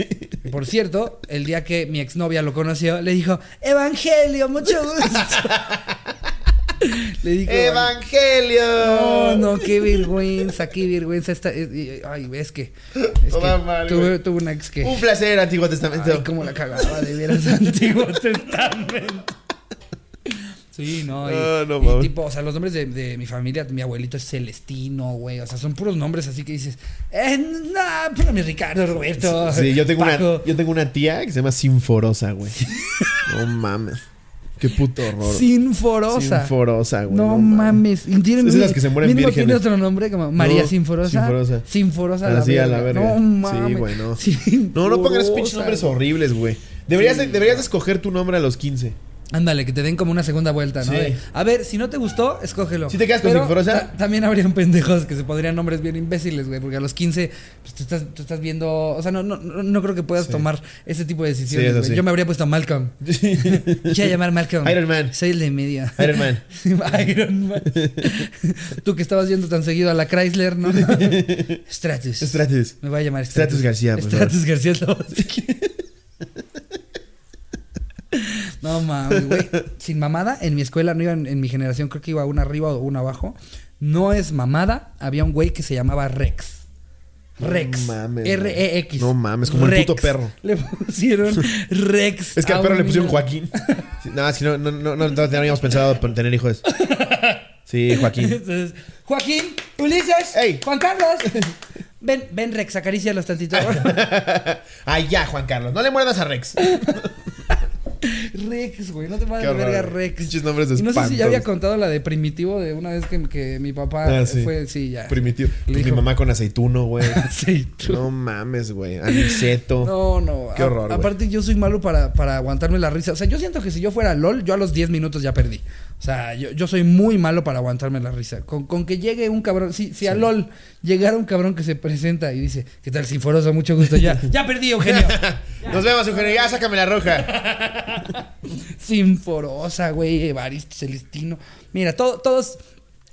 Por cierto, el día que mi exnovia lo conoció, le dijo, Evangelio, mucho gusto. le ¡Evangelio! No, no, qué vergüenza, qué vergüenza. Esta, ay, ves que. Es que mal, tuve, una ex que. Un placer, Antiguo Testamento. Ay, cómo la cagaba de veras Antiguo Testamento. Sí, no. Y, Ah, no y tipo, o sea, los nombres de, de mi familia, mi abuelito es Celestino, güey. O sea, son puros nombres así que dices, eh, no, pero mi Ricardo, Roberto. Sí, yo tengo, una, Paco". yo tengo una tía que se llama Sinforosa, güey. No mames. Qué puto horror. Sinforosa. Sinforosa, güey. No, mames. Y tiene- Es de las que se mueren vírgenes. tiene otro nombre como María No, Sinforosa. Sinforosa. Sinforosa Así, a la verga. No Sí, mames. güey, no. Sinforosa, No, no pongan esos pinches nombres horribles, güey. Deberías, Sí, de- deberías de escoger tu nombre a los 15. Ándale, que te den como una segunda vuelta, ¿no? Sí. De, a ver, si no te gustó, escógelo. ¿Sí te quedas con Sinforosa? ta- También habrían pendejos que se podrían nombres bien imbéciles, güey, porque a los 15 pues, tú, estás, tú estás viendo. O sea, no, no, no, creo que puedas Sí. tomar ese tipo de decisiones. güey. sí. Yo me habría puesto Malcolm. Quisiera llamar Malcolm. Iron Man. Soy el de medio. Iron Man. Iron Man. Tú que estabas yendo tan seguido a la Chrysler, ¿no? Stratus. Stratus. Me voy a llamar Stratus García, por Stratus García es la voz. No mames, güey. Sin mamada, en mi escuela no iban, en mi generación creo que iba una arriba o una abajo. No es mamada, había un güey que se llamaba Rex. Rex. No mames, R-E-X. No mames, como el Rex. puto perro. Le pusieron Rex. Es que al perro le pusieron. Joaquín. Es que no, no, no, no, no teníamos pensado tener hijos. Sí, Joaquín. Entonces, Joaquín, Ulises, Ey. Juan Carlos. Ven, ven, Rex, acarícialos tantito. Ay, ya, Juan Carlos. No le muerdas a Rex. Rex, güey, no te a horror, verga. Rex. Pinches nombres de Y no sé si ya había contado la de Primitivo de una vez que, que mi papá Ah, sí. fue, sí, ya. Primitivo. Pues mi mamá con aceituno, güey. Sí, tú. No mames, güey. Aniceto. No, no. Qué horror, aparte, yo soy malo para, para aguantarme la risa. O sea, yo siento que si yo fuera LOL, yo a los 10 minutos ya perdí. O sea, yo, yo soy muy malo para aguantarme la risa. Con, con que llegue un cabrón. Si, si a LOL llegara un cabrón que se presenta y dice, ¿qué tal, Sinforoso? Mucho gusto. Ya, ya perdí, Eugenio. Nos vemos, Eugenio. Ya, sácame la roja. Sinforosa, güey, Evaristo, Celestino. Mira, todo- todos.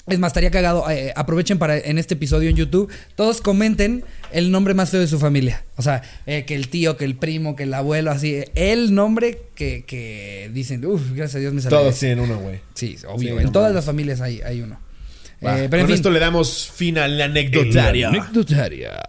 Es más, estaría cagado. eh, aprovechen para en este episodio en YouTube. Todos comenten el nombre más feo de su familia. O sea, eh, que el tío, que el primo, que el abuelo, así. eh, El nombre que, que dicen, uff, gracias a Dios me salió. Todos ese". tienen uno, güey. Sí, obvio. Sí, en no todas las familias hay, hay uno. Eh, pero en Con fin. esto le damos fin al anecdotario. Anecdotaria.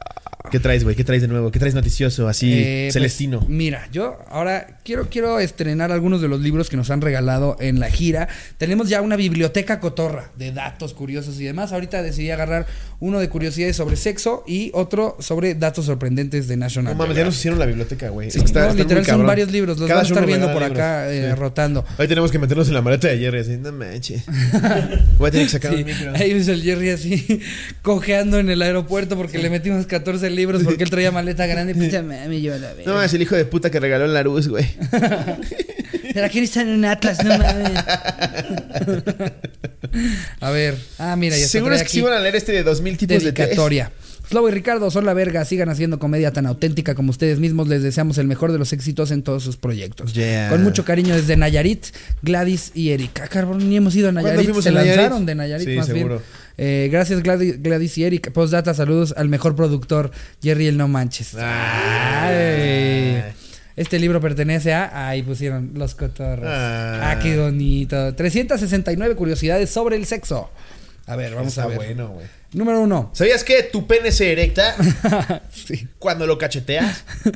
¿Qué traes, güey? ¿Qué traes de nuevo? ¿Qué traes noticioso? Así, Eh, pues, celestino. mira, yo ahora quiero, quiero estrenar algunos de los libros que nos han regalado en la gira. Tenemos ya una biblioteca cotorra de datos curiosos y demás. Ahorita decidí agarrar uno de curiosidades sobre sexo y otro sobre datos sorprendentes de National. no mames, ya nos hicieron la biblioteca, güey. Sí, Es que está- no, está muy literal son varios libros. Los Cada van a estar viendo por acá eh, Sí. rotando. Ahí tenemos que meternos en la maleta de Jerry, así, no manches. Voy a tener que sacar Sí, un micro. ahí ves el Jerry así cojeando en el aeropuerto porque le metimos 14 libros porque él traía maleta grande. Puta mami, yo la No, es el hijo de puta que regaló la luz, güey. Pero aquí están en un Atlas, no mames. A ver. Ah, mira, ya está Seguro es que sí van a leer este de 2000 tipos de test. Dedicatoria. Slobo y Ricardo son la verga, sigan haciendo comedia tan auténtica como ustedes mismos. Les deseamos el mejor de los éxitos en todos sus proyectos. Yeah. Con mucho cariño desde Nayarit, Gladys y Erika. Ah, cabrón, ni hemos ido a Nayarit. Se a Nayarit? lanzaron de Nayarit Sí, más seguro. bien. Eh, gracias Gladys, Gladys y Erika. Postdata, saludos al mejor productor, Jerry el No Manches. Ay. Ay. Este libro pertenece a. Ahí pusieron los cotorros. Ah. Ah, qué bonito. 369 curiosidades sobre el sexo. A ver, vamos Está a ver. bueno, güey. Número uno. ¿Sabías que tu pene se erecta Sí. cuando lo cacheteas?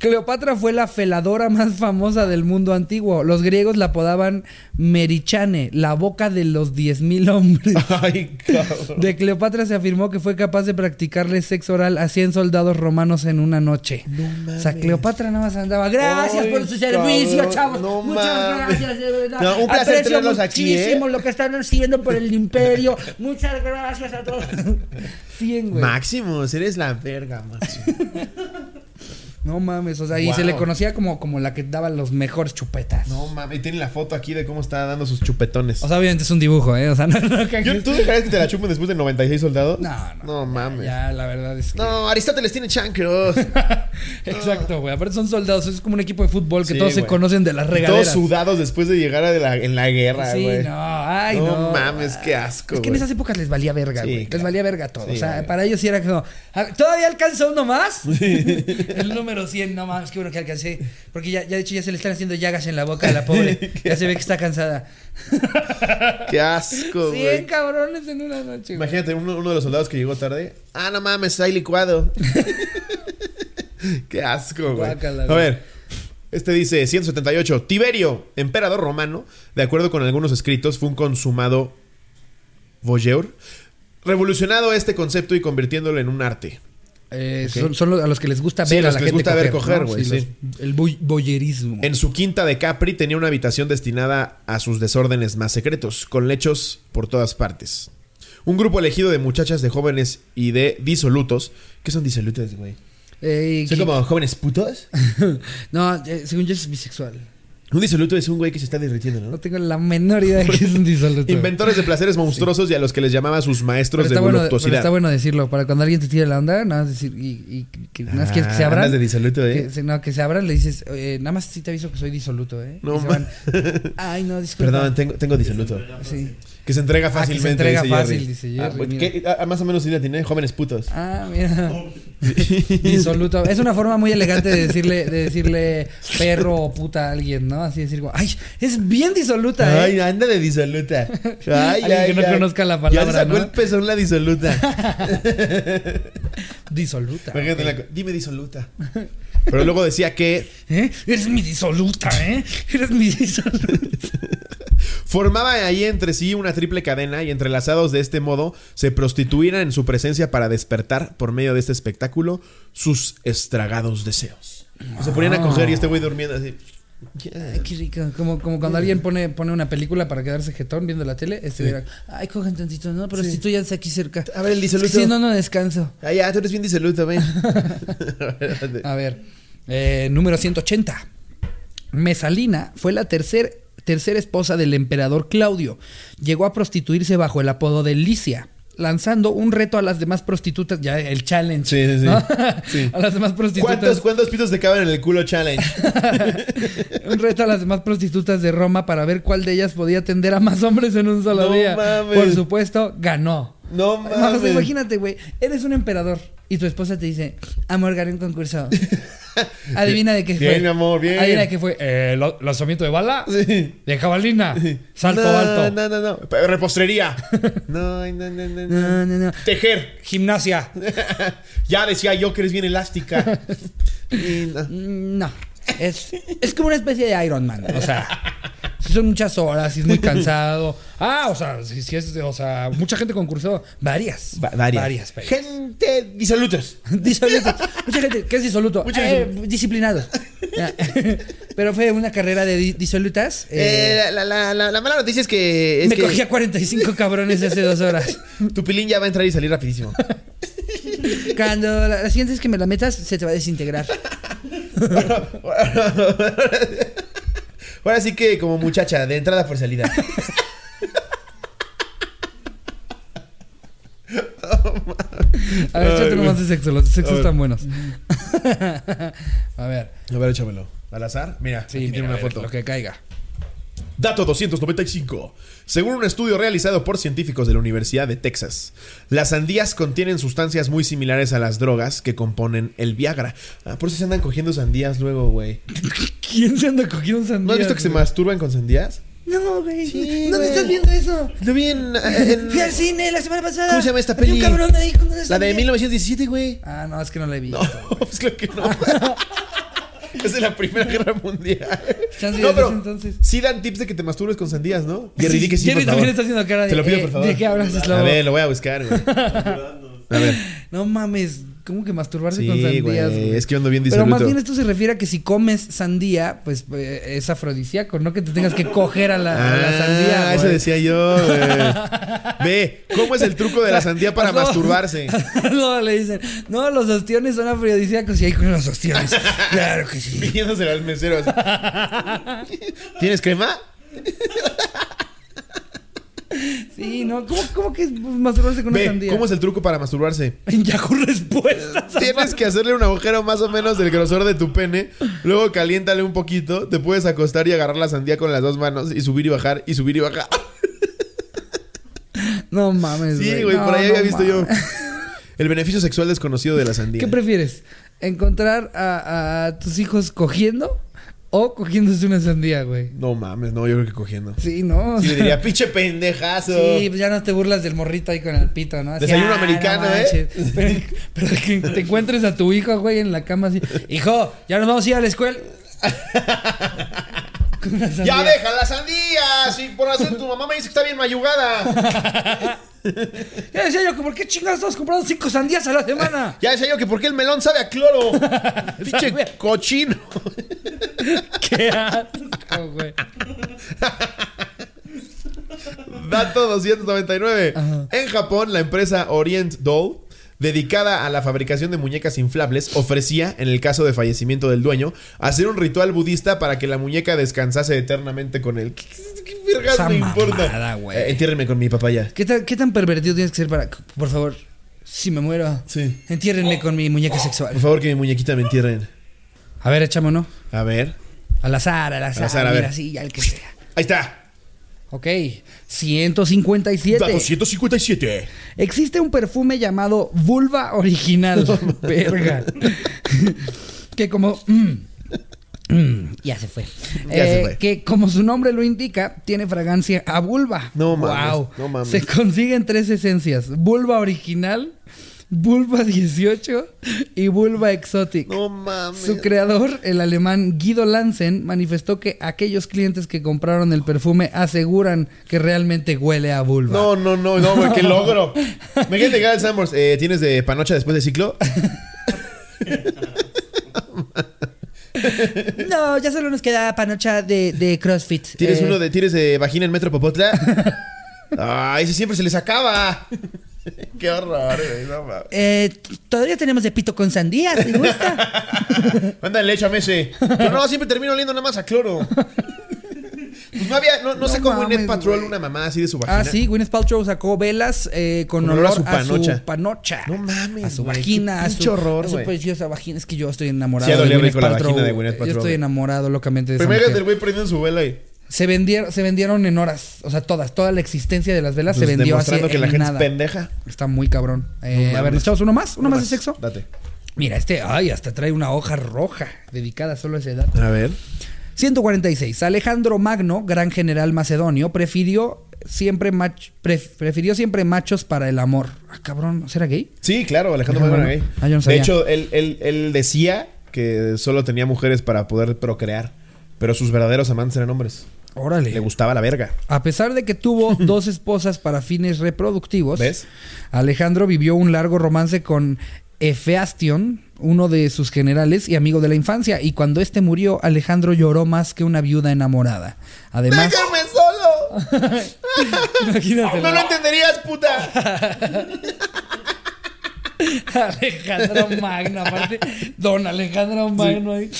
Cleopatra fue la feladora más famosa del mundo antiguo. Los griegos la apodaban Merichane, la boca de los 10.000 hombres. Ay, cabrón. De Cleopatra se afirmó que fue capaz de practicarle sexo oral a 100 soldados romanos en una noche. No O sea. Cleopatra nada más andaba. Gracias Ay, por su servicio, cabrón, chavos. no Muchas mames. gracias, de verdad. No, un placer Aprecio tenerlos aquí, ¿eh? lo que están haciendo por el imperio. Muchas gracias a todos. 100, güey. Máximos, eres la verga, Máximo. No mames, o sea, y se le conocía como, como la que daba los mejores chupetas. No mames, y tiene la foto aquí de cómo está dando sus chupetones. O sea, obviamente es un dibujo, ¿eh? O sea, no, no, Yo- ¿Tú dejarías que te la chupen después de 96 soldados? no, no. No mames. Ya, la verdad es que. No, Aristóteles tiene chancros. Exacto, güey. Aparte son soldados, es como un equipo de fútbol que Sí, todos se conocen de las Todos regaderas. sudados después de llegar a de la, en la guerra, Sí, güey. no, ay, no. No mames, qué asco, Es que en esas épocas les valía verga, Sí, güey. Les claro. valía verga todo. Sí, o sea, para ellos sí era como, "Ah, ¿todavía alcanza uno más? El número los 100, no mames, qué bueno que alcancé. Porque ya, ya de hecho ya se le están haciendo llagas en la boca a la pobre. ya se ve que está cansada. Qué asco, 100 güey. cabrones en una noche. güey. Imagínate uno, uno de los soldados que llegó tarde. Ah, no mames, hay licuado. Qué asco, güey. Guácala, A güey. ver. Este dice 178. Tiberio, emperador romano, de acuerdo con algunos escritos, fue un consumado voyeur. Revolucionado este concepto y convirtiéndolo en un arte. Eh, son, son los- a los que les gusta Sí, ver los a la que les gusta ver coger, güey, sí. los- El boy- boyerismo. En su quinta de Capri tenía una habitación destinada a sus desórdenes más secretos, con lechos por todas partes. Un grupo elegido de muchachas, de jóvenes y de disolutos. ¿Qué son disolutos, güey? Eh, ¿Son que- como jóvenes putos? no, eh, según yo es bisexual. Un disoluto es un güey que se está derritiendo, No ¿no? tengo la menor idea de que es un disoluto. Inventores de placeres monstruosos y a los que les llamaba sus maestros de bueno, pero voluptuosidad. está bueno decirlo. Para cuando alguien te tire la onda, nada más decir. Y, y que nada más quieres que se Ah, abran. de disoluto, ¿eh? Que, no, que se abran, le dices, eh, nada más sí te aviso que soy disoluto, ¿eh? No, Y se ma- van, Ay, no, disculpa. Perdón, tengo, tengo disoluto. Sí. Que se entrega Ah, que se fácilmente. entrega dice fácil, Jerry. dice Ah, Jerry, pues. ¿qué? Ah, más o menos sí la tiene, jóvenes putos. Ah, mira. Disoluto. Es una forma muy elegante de decirle, de decirle perro o puta a alguien, ¿no? Así decir, ay, es bien disoluta, ¿eh? Ay, anda de disoluta. Ay, Alguien que no conozca la palabra, Ya sacó ¿no? el pezón la disoluta. Disoluta. Imagínate ok. la co- Dime disoluta. Pero luego decía que ¿Eh? Eres mi disoluta, ¿eh? Eres mi disoluta. formaba ahí entre sí una triple cadena y entrelazados de este modo se prostituían en su presencia para despertar por medio de este espectáculo sus estragados deseos. Se ponían a coger y este güey durmiendo así. Ay, qué rico. Como, como cuando alguien pone, pone una película para quedarse jetón viendo la tele, este hubiera, ay, cogen tantito, no, pero Sí. si tú ya estás aquí cerca. A ver, el Es que disoluto. si no, no descanso. Ah, ya, tú eres bien disoluto, ven. A ver, eh, número 180. Mesalina fue la tercer, tercera esposa del emperador Claudio. Llegó a prostituirse bajo el apodo de Licia, lanzando un reto a las demás prostitutas, ya el challenge. Sí, sí, sí. ¿no? Sí. A las demás prostitutas. ¿Cuántos, ¿Cuántos pitos te caben en el culo challenge? Un reto a las demás prostitutas de Roma para ver cuál de ellas podía atender a más hombres en un solo No día. mames. Por supuesto, ganó. No mames. imagínate, güey, eres un emperador y tu esposa te dice, amor, gané un concurso. Adivina de qué fue. Bien, mi amor, bien. Adivina de qué fue. Eh, lanzamiento de bala, Sí. de jabalina, salto no, alto, No, no, no. Repostería. No, no, no, no, no. No. Tejer. gimnasia. ya decía yo que eres bien elástica. No. Es, es como una especie de Iron Man. O sea, son muchas horas y es muy cansado. Ah, o sea, si, si es, o sea, mucha gente concursó. Varias. Va- varias. Varias. varias. Gente disolutos. Disolutos. Mucha gente, ¿qué es disoluto? Mucha Eh, disciplinados. Ya. Pero fue una carrera de di- disolutas. eh, Eh, la, la, la, la mala noticia es que. Es me que cogía 45 cabrones hace dos horas. tu pilín ya va a entrar y salir rapidísimo. Cuando la, la siguiente vez que me la metas, se te va a desintegrar. Ahora sí que, como muchacha, de entrada por salida. A ver, échate nomás de sexo. Los de sexo están buenos. a ver. A ver, échamelo. Al azar. Mira, Sí, aquí mira, tiene una ver, foto. Lo que caiga. Dato 295. Según un estudio realizado por científicos de la Universidad de Texas, las sandías contienen sustancias muy similares a las drogas que componen el Viagra. Ah, por eso se andan cogiendo sandías luego, güey. ¿Quién se anda cogiendo sandías? ¿No has visto que se masturban con sandías? No, güey. Sí, ¿Dónde güey. estás viendo eso? Lo vi en... en- Fui al cine la semana pasada. ¿Cómo se llama esta Había un peli? cabrón ahí con una la de sandía. 1917, güey. Ah, no, es que no la he visto. No, pues claro que no. es de la Primera Guerra Mundial. Chance No, pero entonces. sí dan tips de que te masturbes con sandías, ¿no? Jerry, que sí, Jerry por favor. también está haciendo cara de. Te lo pido, eh, por favor. ¿De qué hablas, A ver, lo voy a buscar, güey. A ver. No mames, ¿cómo que masturbarse con sandías? güey. Es que ando bien Pero disoluto. más bien esto se refiere a que si comes sandía, pues eh, es afrodisíaco, no que te tengas que coger a la, a la sandía. Ah, eso decía yo, güey. Ve, ¿cómo es el truco de la sandía para No. masturbarse? no, le dicen, no, los ostiones son afrodisíacos y ahí con los ostiones. claro que sí. Pidiéndoselo al mesero. ¿Tienes crema? Sí, no, ¿cómo, cómo que es masturbarse con una sandía? ¿cómo es el truco para masturbarse? En Yahoo Respuestas. Tienes que hacerle un agujero más o menos del grosor de tu pene. Luego caliéntale un poquito. Te puedes acostar y agarrar la sandía con las dos manos y subir y bajar y subir y bajar. No mames, Sí, güey, por ahí No, había visto yo. El beneficio sexual desconocido de la sandía. ¿Qué prefieres? ¿Encontrar a, a tus hijos cogiendo o cogiéndose una sandía, güey? no mames, no, yo creo que cogiendo. Sí, ¿no? Sí, le diría, pinche pendejazo. Sí, pues ya no te burlas del morrito ahí con el pito, ¿no? Así, Desayuno "Ah, no americano, ¿eh?" manches". Pero, pero que te encuentres a tu hijo, güey, en la cama así. Hijo, ya nos vamos a ir a la escuela. ¡Ya deja la sandía! Si por hacer tu mamá me dice que está bien mayugada. Ya decía yo que por qué chingados estamos comprando cinco sandías a la semana. Ya decía yo que por qué el melón sabe a cloro. Pinche cochino. qué asco, güey. Dato 299. Ajá. En Japón, la empresa Orient Doll, dedicada a la fabricación de muñecas inflables, ofrecía, en el caso de fallecimiento del dueño, hacer un ritual budista para que la muñeca descansase eternamente con él. ¿Qué, qué- qué vergas Esa me importa? mamada, güey. Eh, entiérrenme con mi. ¿Qué tan, ¿Qué tan pervertido tienes que ser para... Por favor, si me muero, Sí. entiérrenme con mi muñeca sexual. Por favor, que mi muñequita me entierren. A ver, échame uno. A ver. Al azar, al azar. azar, a mira, ver. sí, ya el que sea. Ahí está. Ok, 157. Dato 157. Existe un perfume llamado Vulva Original. Verga. que como. mm, mm, ya se fue. Ya se Eh, fue. Que como su nombre lo indica, tiene fragancia a vulva. No mames, Wow. no mames. Se consiguen tres esencias: vulva original, vulva 18 y vulva exotic. No mames. Su creador, el alemán Guido Lansen, manifestó que aquellos clientes que compraron el perfume aseguran que realmente huele a vulva. No, no, no, no, güey, qué logro. Me quieren llegar al Sambors. Eh, ¿Tienes de panocha después del ciclo? No, ya solo nos queda panocha de, de CrossFit. ¿Tienes Eh, uno de, ¿Tienes de vagina en Metro Popotla? Ah, ese siempre se les acaba. qué horror, güey, no mames. eh, todavía tenemos de pito con sandía, si gusta. Ándale, échame ese. Pero no, siempre termino oliendo nada más a cloro. Pues no había, no, no, No sacó mames, Gwyneth Patrol güey. una mamá así de su vagina. ah, sí, Gwyneth Paltrow sacó velas eh, con, Con olor, a su a su panocha. panocha. No mames, A su güey, vagina, a su, horror, a su preciosa vagina. Es que yo estoy enamorado Sí, de Gwyneth la Paltrow. vagina de Gwyneth Yo estoy enamorado locamente de esa Pero imagínate mujer. el güey prendiendo su vela y Se vendieron, se vendieron en horas. O sea, todas. Toda la existencia de las velas se pues, vendió así que la en gente nada. es pendeja. Está muy cabrón. Eh, No a ver. ¿nos echamos uno más? ¿Uno, Uno más de sexo? Date. Mira, este, ay, hasta trae una hoja roja dedicada solo a esa edad. A ver. 146. Alejandro Magno, gran general macedonio, prefirió siempre mach- pref- prefirió siempre machos para el amor. Ah, cabrón, ¿será gay? Sí, claro, Alejandro Magno era gay. Ah, yo no de hecho, él, él- él decía que solo tenía mujeres para poder procrear. Pero sus verdaderos amantes eran hombres. Órale. Le gustaba la verga. A pesar de que tuvo dos esposas para fines reproductivos, ¿Ves? Alejandro vivió un largo romance con Efeastion, uno de sus generales y amigo de la infancia, y cuando este murió, Alejandro lloró más que una viuda enamorada. Además, ¡Déjame solo! imagínate. ¡No lo entenderías, puta! Alejandro Magno, aparte, don Alejandro Magno ahí.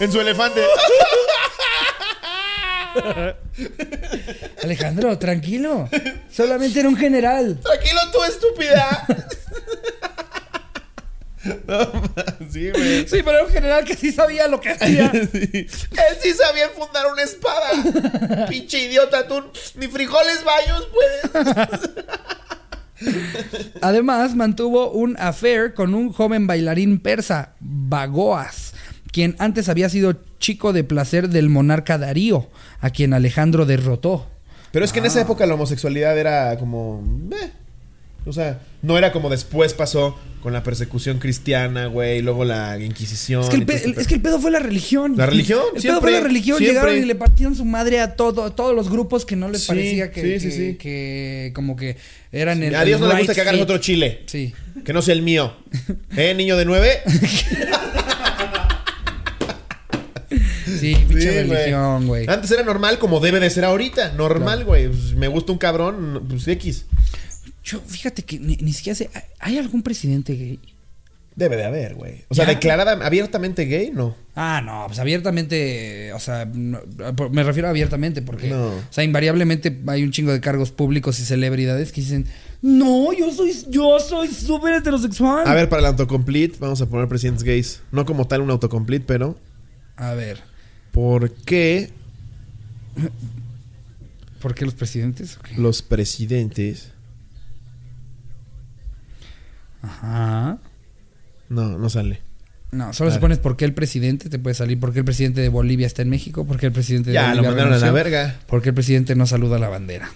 En su elefante. Alejandro, tranquilo. Solamente era un general. Tranquilo tú, estúpida. No, sí, güey. Sí, pero era un general que sí sabía lo que hacía. Sí. Él sí sabía enfundar una espada. Pinche idiota, tú ni frijoles bayos puedes. Además, mantuvo un affair con un joven bailarín persa, Bagoas, quien antes había sido chico de placer del monarca Darío, a quien Alejandro derrotó. Pero es que en esa época la homosexualidad era como. eh. O sea, no era como después pasó con la persecución cristiana, güey, y luego la Inquisición. Es que, el y todo pe- este el- es que el pedo fue la religión. ¿La religión? El pedo fue la religión. siempre. Llegaron y le partían su madre a todo, a todos los grupos que no les Sí, parecía que, sí, sí, que- como que eran el. A Dios el no le gusta que hagas otro chile. Sí. Que no sea el mío. ¿Eh, niño de nueve? Sí, pinche Sí, religión, güey. Antes era normal como debe de ser ahorita. Normal, güey. Pues, me gusta un cabrón, pues X. Yo, fíjate que ni, ni siquiera sé. ¿Hay algún presidente gay? Debe de haber, güey. O sea, ¿Ya? declarada abiertamente gay, no. Ah, no, pues abiertamente, o sea, no, me refiero a abiertamente porque, No. o sea, invariablemente hay un chingo de cargos públicos y celebridades que dicen, no, yo soy, yo soy súper heterosexual. A ver, para el autocomplete, vamos a poner presidentes gays. No como tal un autocomplete, pero. A ver, ¿Por qué ¿por qué los presidentes? Los presidentes Ajá. No, no sale. No, solo si pones por qué el presidente te puede salir, por qué el presidente de Bolivia está en México, por qué el presidente de Ya, lo mandaron a la verga. por qué el presidente no saluda la bandera.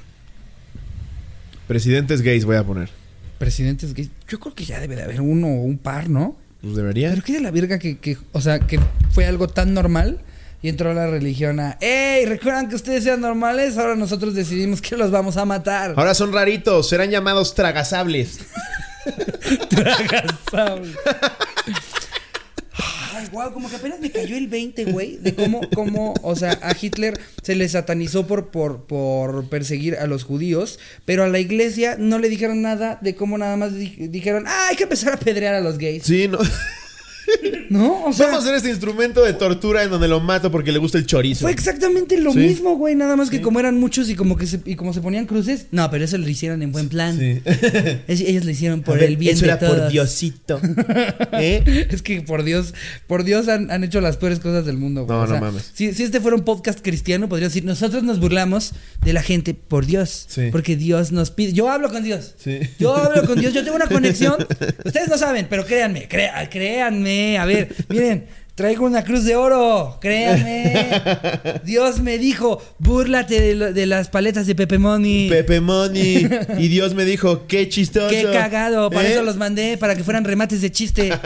Presidentes gays voy a poner. Presidentes gays, yo creo que ya debe de haber uno o un par, ¿no? Pues debería. Pero qué de la verga que, que, o sea, que fue algo tan normal y entró la religión a, ¡Ey! ¿Recuerdan que ustedes sean normales? Ahora nosotros decidimos que los vamos a matar. Ahora son raritos, serán llamados tragasables. Tragasable. Ay, guau, como que apenas me cayó el 20, güey, de cómo, cómo, o sea, a Hitler se le satanizó por, por, por perseguir a los judíos, pero a la iglesia no le dijeron nada de cómo nada más di- dijeron, ah, hay que empezar a pedrear a los gays. Sí, no. ¿No? O sea, Vamos a hacer este instrumento de tortura en donde lo mato porque le gusta el chorizo. fue exactamente lo Sí. mismo, güey, nada más que como eran muchos y como que se, y como se ponían cruces, no, pero eso lo hicieron en buen plan. Sí. Es- ellos lo hicieron por ver, el bien eso de era todos. por Diosito. ¿Eh? Es que por Dios, por Dios han, han hecho las peores cosas del mundo. güey. No, O sea, no mames. Si, si este fuera un podcast cristiano, podría decir, nosotros nos burlamos de la gente por Dios. Sí. Porque Dios nos pide. Yo hablo con Dios. Yo hablo con Dios, yo tengo una conexión. Ustedes no saben, pero créanme, créanme. A ver, miren, traigo una cruz de oro. Créanme. Dios me dijo, búrlate de, lo- de las paletas de Pepe Money. Pepe Money. Y Dios me dijo, qué chistoso. Qué cagado, para ¿Eh? eso los mandé, para que fueran remates de chiste.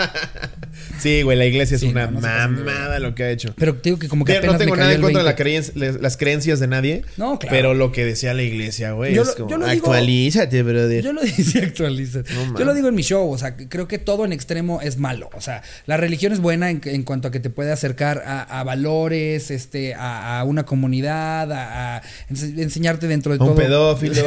Sí, güey, la iglesia es una no, mamada lo que ha hecho. Pero te digo que como que apenas no tengo me nada en contra de la 20. creencia- le- las creencias de nadie. No, claro. Pero lo que decía la iglesia, güey, Yo es lo- como, yo lo digo- actualízate, brother. Yo lo decía man. yo lo digo en mi show, o sea, creo que todo en extremo es malo. O sea, la religión es buena en, en cuanto a que te puede acercar a, a valores, este, a, a una comunidad, a, a ense- enseñarte dentro de un todo. pedófilo.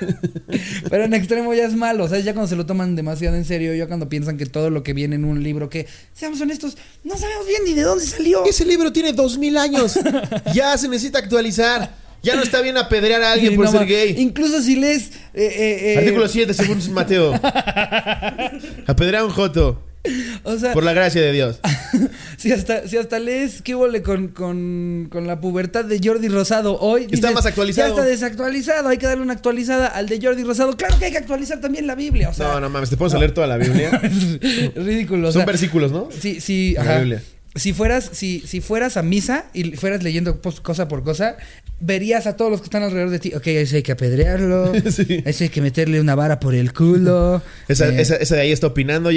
Pero en extremo ya es malo, sea, ya cuando se lo toman demasiado en serio, ya cuando piensan que todo lo que viene en un libro, que seamos honestos, no sabemos bien ni de dónde salió. Ese libro tiene dos mil años. ya se necesita actualizar. Ya no está bien apedrear a alguien Sí, por no ser gay. Incluso si lees eh, eh, eh, Artículo 7, según Mateo. Apedrear a un joto. O sea, Por la gracia de Dios. si hasta, si hasta lees qué huele con, con, con la pubertad de Jordi Rosado hoy. Está más actualizado. Ya está desactualizado, hay que darle una actualizada al de Jordi Rosado. Claro que hay que actualizar también la Biblia, o sea. No, no mames, te puedo leer toda la Biblia. ridículo. o Son sea, versículos, ¿no? Sí, sí, La ajá. Biblia. Si fueras, si, si fueras a misa y fueras leyendo pos- cosa por cosa, verías a todos los que están alrededor de ti. Ok, ese hay que apedrearlo. Sí. Ese hay que meterle una vara por el culo. Esa, eh, esa, esa de ahí está opinando,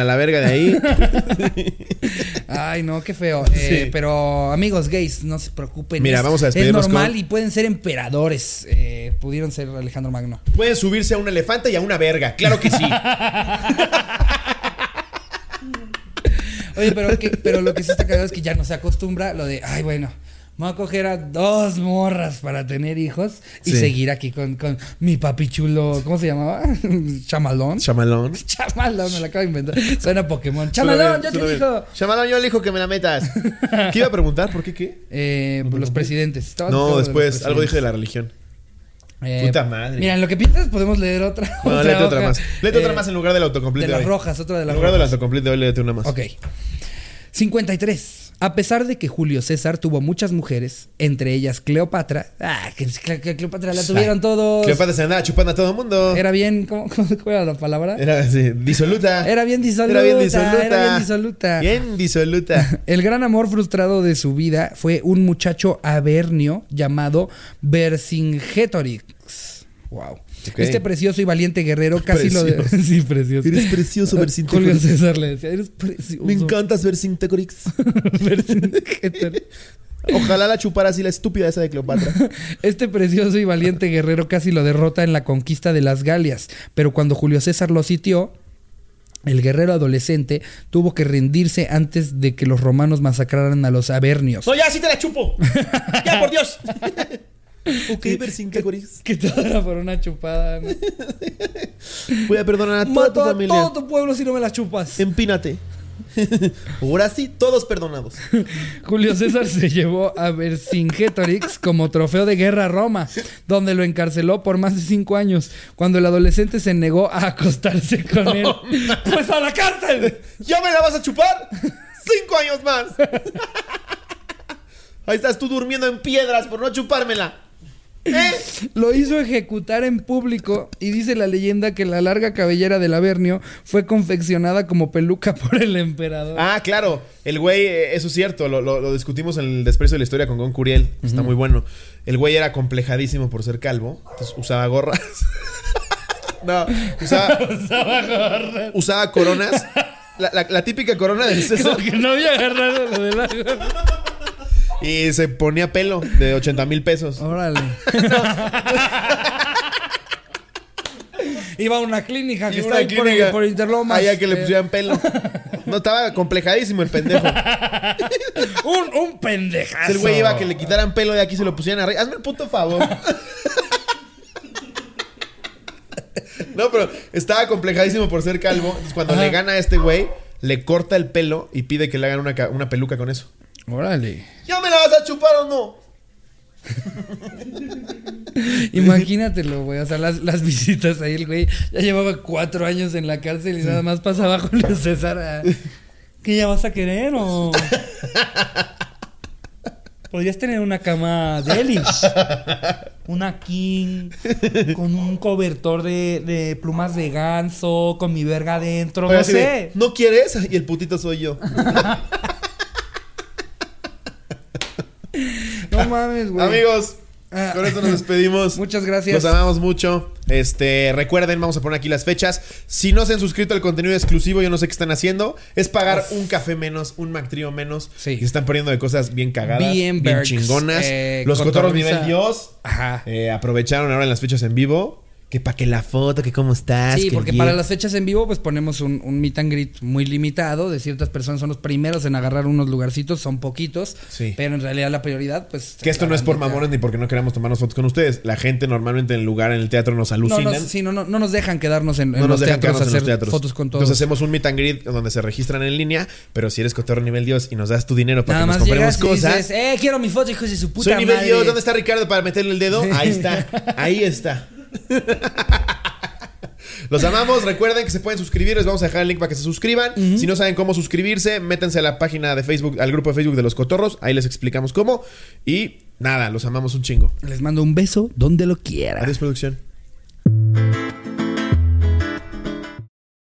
a la verga de ahí. Ay, no, qué feo. Eh, pero amigos gays, no se preocupen. Mira, es, vamos a Es despedirnos normal con- y pueden ser emperadores. Eh, pudieron ser Alejandro Magno. Pueden subirse a un elefante y a una verga, claro que sí. Oye, pero, que- pero lo que sí está cagado es que ya no se acostumbra lo de, ay, bueno, me voy a coger a dos morras para tener hijos y Sí. seguir aquí con, con mi papi chulo, ¿cómo se llamaba? Chamalón. Chamalón. Chamalón, me la acabo de inventar. Suena a Pokémon. Chamalón, ya te dijo. Chamalón, yo elijo que me la metas. ¿Qué iba a preguntar? ¿Por qué qué? Eh, los presidentes. Estabas No, los después, algo dije de la religión. Eh, Puta madre. Mira, en lo que piensas podemos leer otra. Léete otra hoja. más. Léete otra Eh, más en lugar del autocomplete De las hoy. rojas, otra de En las lugar del rojas. autocomplete hoy, léete una más. Ok. 53. A pesar de que Julio César tuvo muchas mujeres, entre ellas Cleopatra, ah, que, Cleopatra la tuvieron todos. Cleopatra se andaba chupando a todo el mundo. Era bien, ¿cómo, cómo cuál era la palabra? Era disoluta. Era bien disoluta. Era bien disoluta. Era bien disoluta. Bien disoluta. El gran amor frustrado de su vida fue un muchacho abernio llamado Vercingetorix. Wow. Ok. Este precioso y valiente guerrero casi lo de... Precioso. sí, precioso. Eres precioso, Julio Vercingetorix. César le decía, eres precioso. Me encantas. Vercingetorix. Ojalá la chupara así la estúpida esa de Cleopatra. Este precioso y valiente guerrero casi lo derrota en la conquista de las Galias, pero cuando Julio César lo sitió, el guerrero adolescente tuvo que rendirse antes de que los romanos masacraran a los avernios. No, ya, sí te la chupo. Ya, por Dios. ok, Vercingetorix. Que todo era por una chupada. ¿no? Voy a perdonar a toda tu Mato a familia. todo tu pueblo si no me la chupas. Empínate. Ahora sí, todos perdonados. Julio César se llevó a Vercingetorix como trofeo de guerra a Roma, donde lo encarceló por más de cinco años. Cuando el adolescente se negó a acostarse con él, pues a la cárcel. ¿Ya me la vas a chupar? ¡Cinco años más! Ahí estás tú durmiendo en piedras por no chupármela. Lo hizo ejecutar en público y dice la leyenda que la larga cabellera del Avernio fue confeccionada como peluca por el emperador. Ah, claro. El güey, eh, eso es cierto, lo, lo- lo discutimos en el desprecio de la historia con Gon Curiel. Está muy bueno. El güey era complejadísimo por ser calvo. Entonces usaba gorras. no, usaba, usaba coronas. La, la- la típica corona del César. Que no había agarrado lo del agua. Y se ponía pelo de 80 mil pesos. Órale. Iba a una clínica que está ahí por, por Interlomas. Allá que le Eh, pusieran pelo. No, estaba complejadísimo el pendejo. un, un pendejazo. El güey iba a que le quitaran pelo de aquí y se lo pusieran arriba. Hazme el puto favor. No, pero estaba complejadísimo por ser calvo. Entonces, cuando le gana a este güey, le corta el pelo y pide que le hagan una, ca- una peluca con eso. Órale. ¿Ya me la vas a chupar o no? Imagínatelo, güey. O sea, las, las visitas ahí, el güey ya llevaba cuatro años en la cárcel y nada más pasaba Julio César a... ¿Qué ya vas a querer o...? Podrías tener una cama delish. Una king con un cobertor de, de plumas de ganso, con mi verga adentro, Oye, no de, sé. ¿No quieres? Y el putito soy yo. No mames, güey. Amigos, Ah. con esto nos despedimos. Muchas gracias. Los amamos mucho. Este, recuerden, vamos a poner aquí las fechas. Si no se han suscrito al contenido exclusivo, yo no sé qué están haciendo. Es pagar un café menos, un McTrio menos. Sí. Y se están poniendo de cosas bien cagadas, Bien bien, chingonas. Eh, Los cotorros nivel Dios Ajá. eh, aprovecharon ahora en las fechas en vivo. Que para que la foto, que cómo estás. Sí, que porque para las fechas en vivo, pues ponemos un, un meet and greet muy limitado. De ciertas personas son los primeros en agarrar unos lugarcitos, son poquitos. Sí. Pero en realidad la prioridad, pues. Que esto no es por mamones ni porque no queramos tomarnos fotos con ustedes. La gente normalmente en el lugar, en el teatro, nos No, alucinan. nos, sí, no, no, no nos dejan quedarnos en, en no nos los dejan teatros en los hacer teatros. fotos con todos. Entonces hacemos un meet and greet donde se registran en línea, pero si eres cotorro nivel Dios y nos das tu dinero para Nada que nos más compremos llegas y cosas. dices, eh, quiero mi foto, hijos de su puta Soy nivel madre. Dios, ¿dónde está Ricardo para meterle el dedo? Ahí está, ahí está. Los amamos, recuerden que se pueden suscribir, les vamos a dejar el link para que se suscriban. Si no saben cómo suscribirse, métanse a la página de Facebook, al grupo de Facebook de los cotorros, ahí les explicamos cómo. Y nada, los amamos un chingo. Les mando un beso donde lo quiera. Adiós, producción.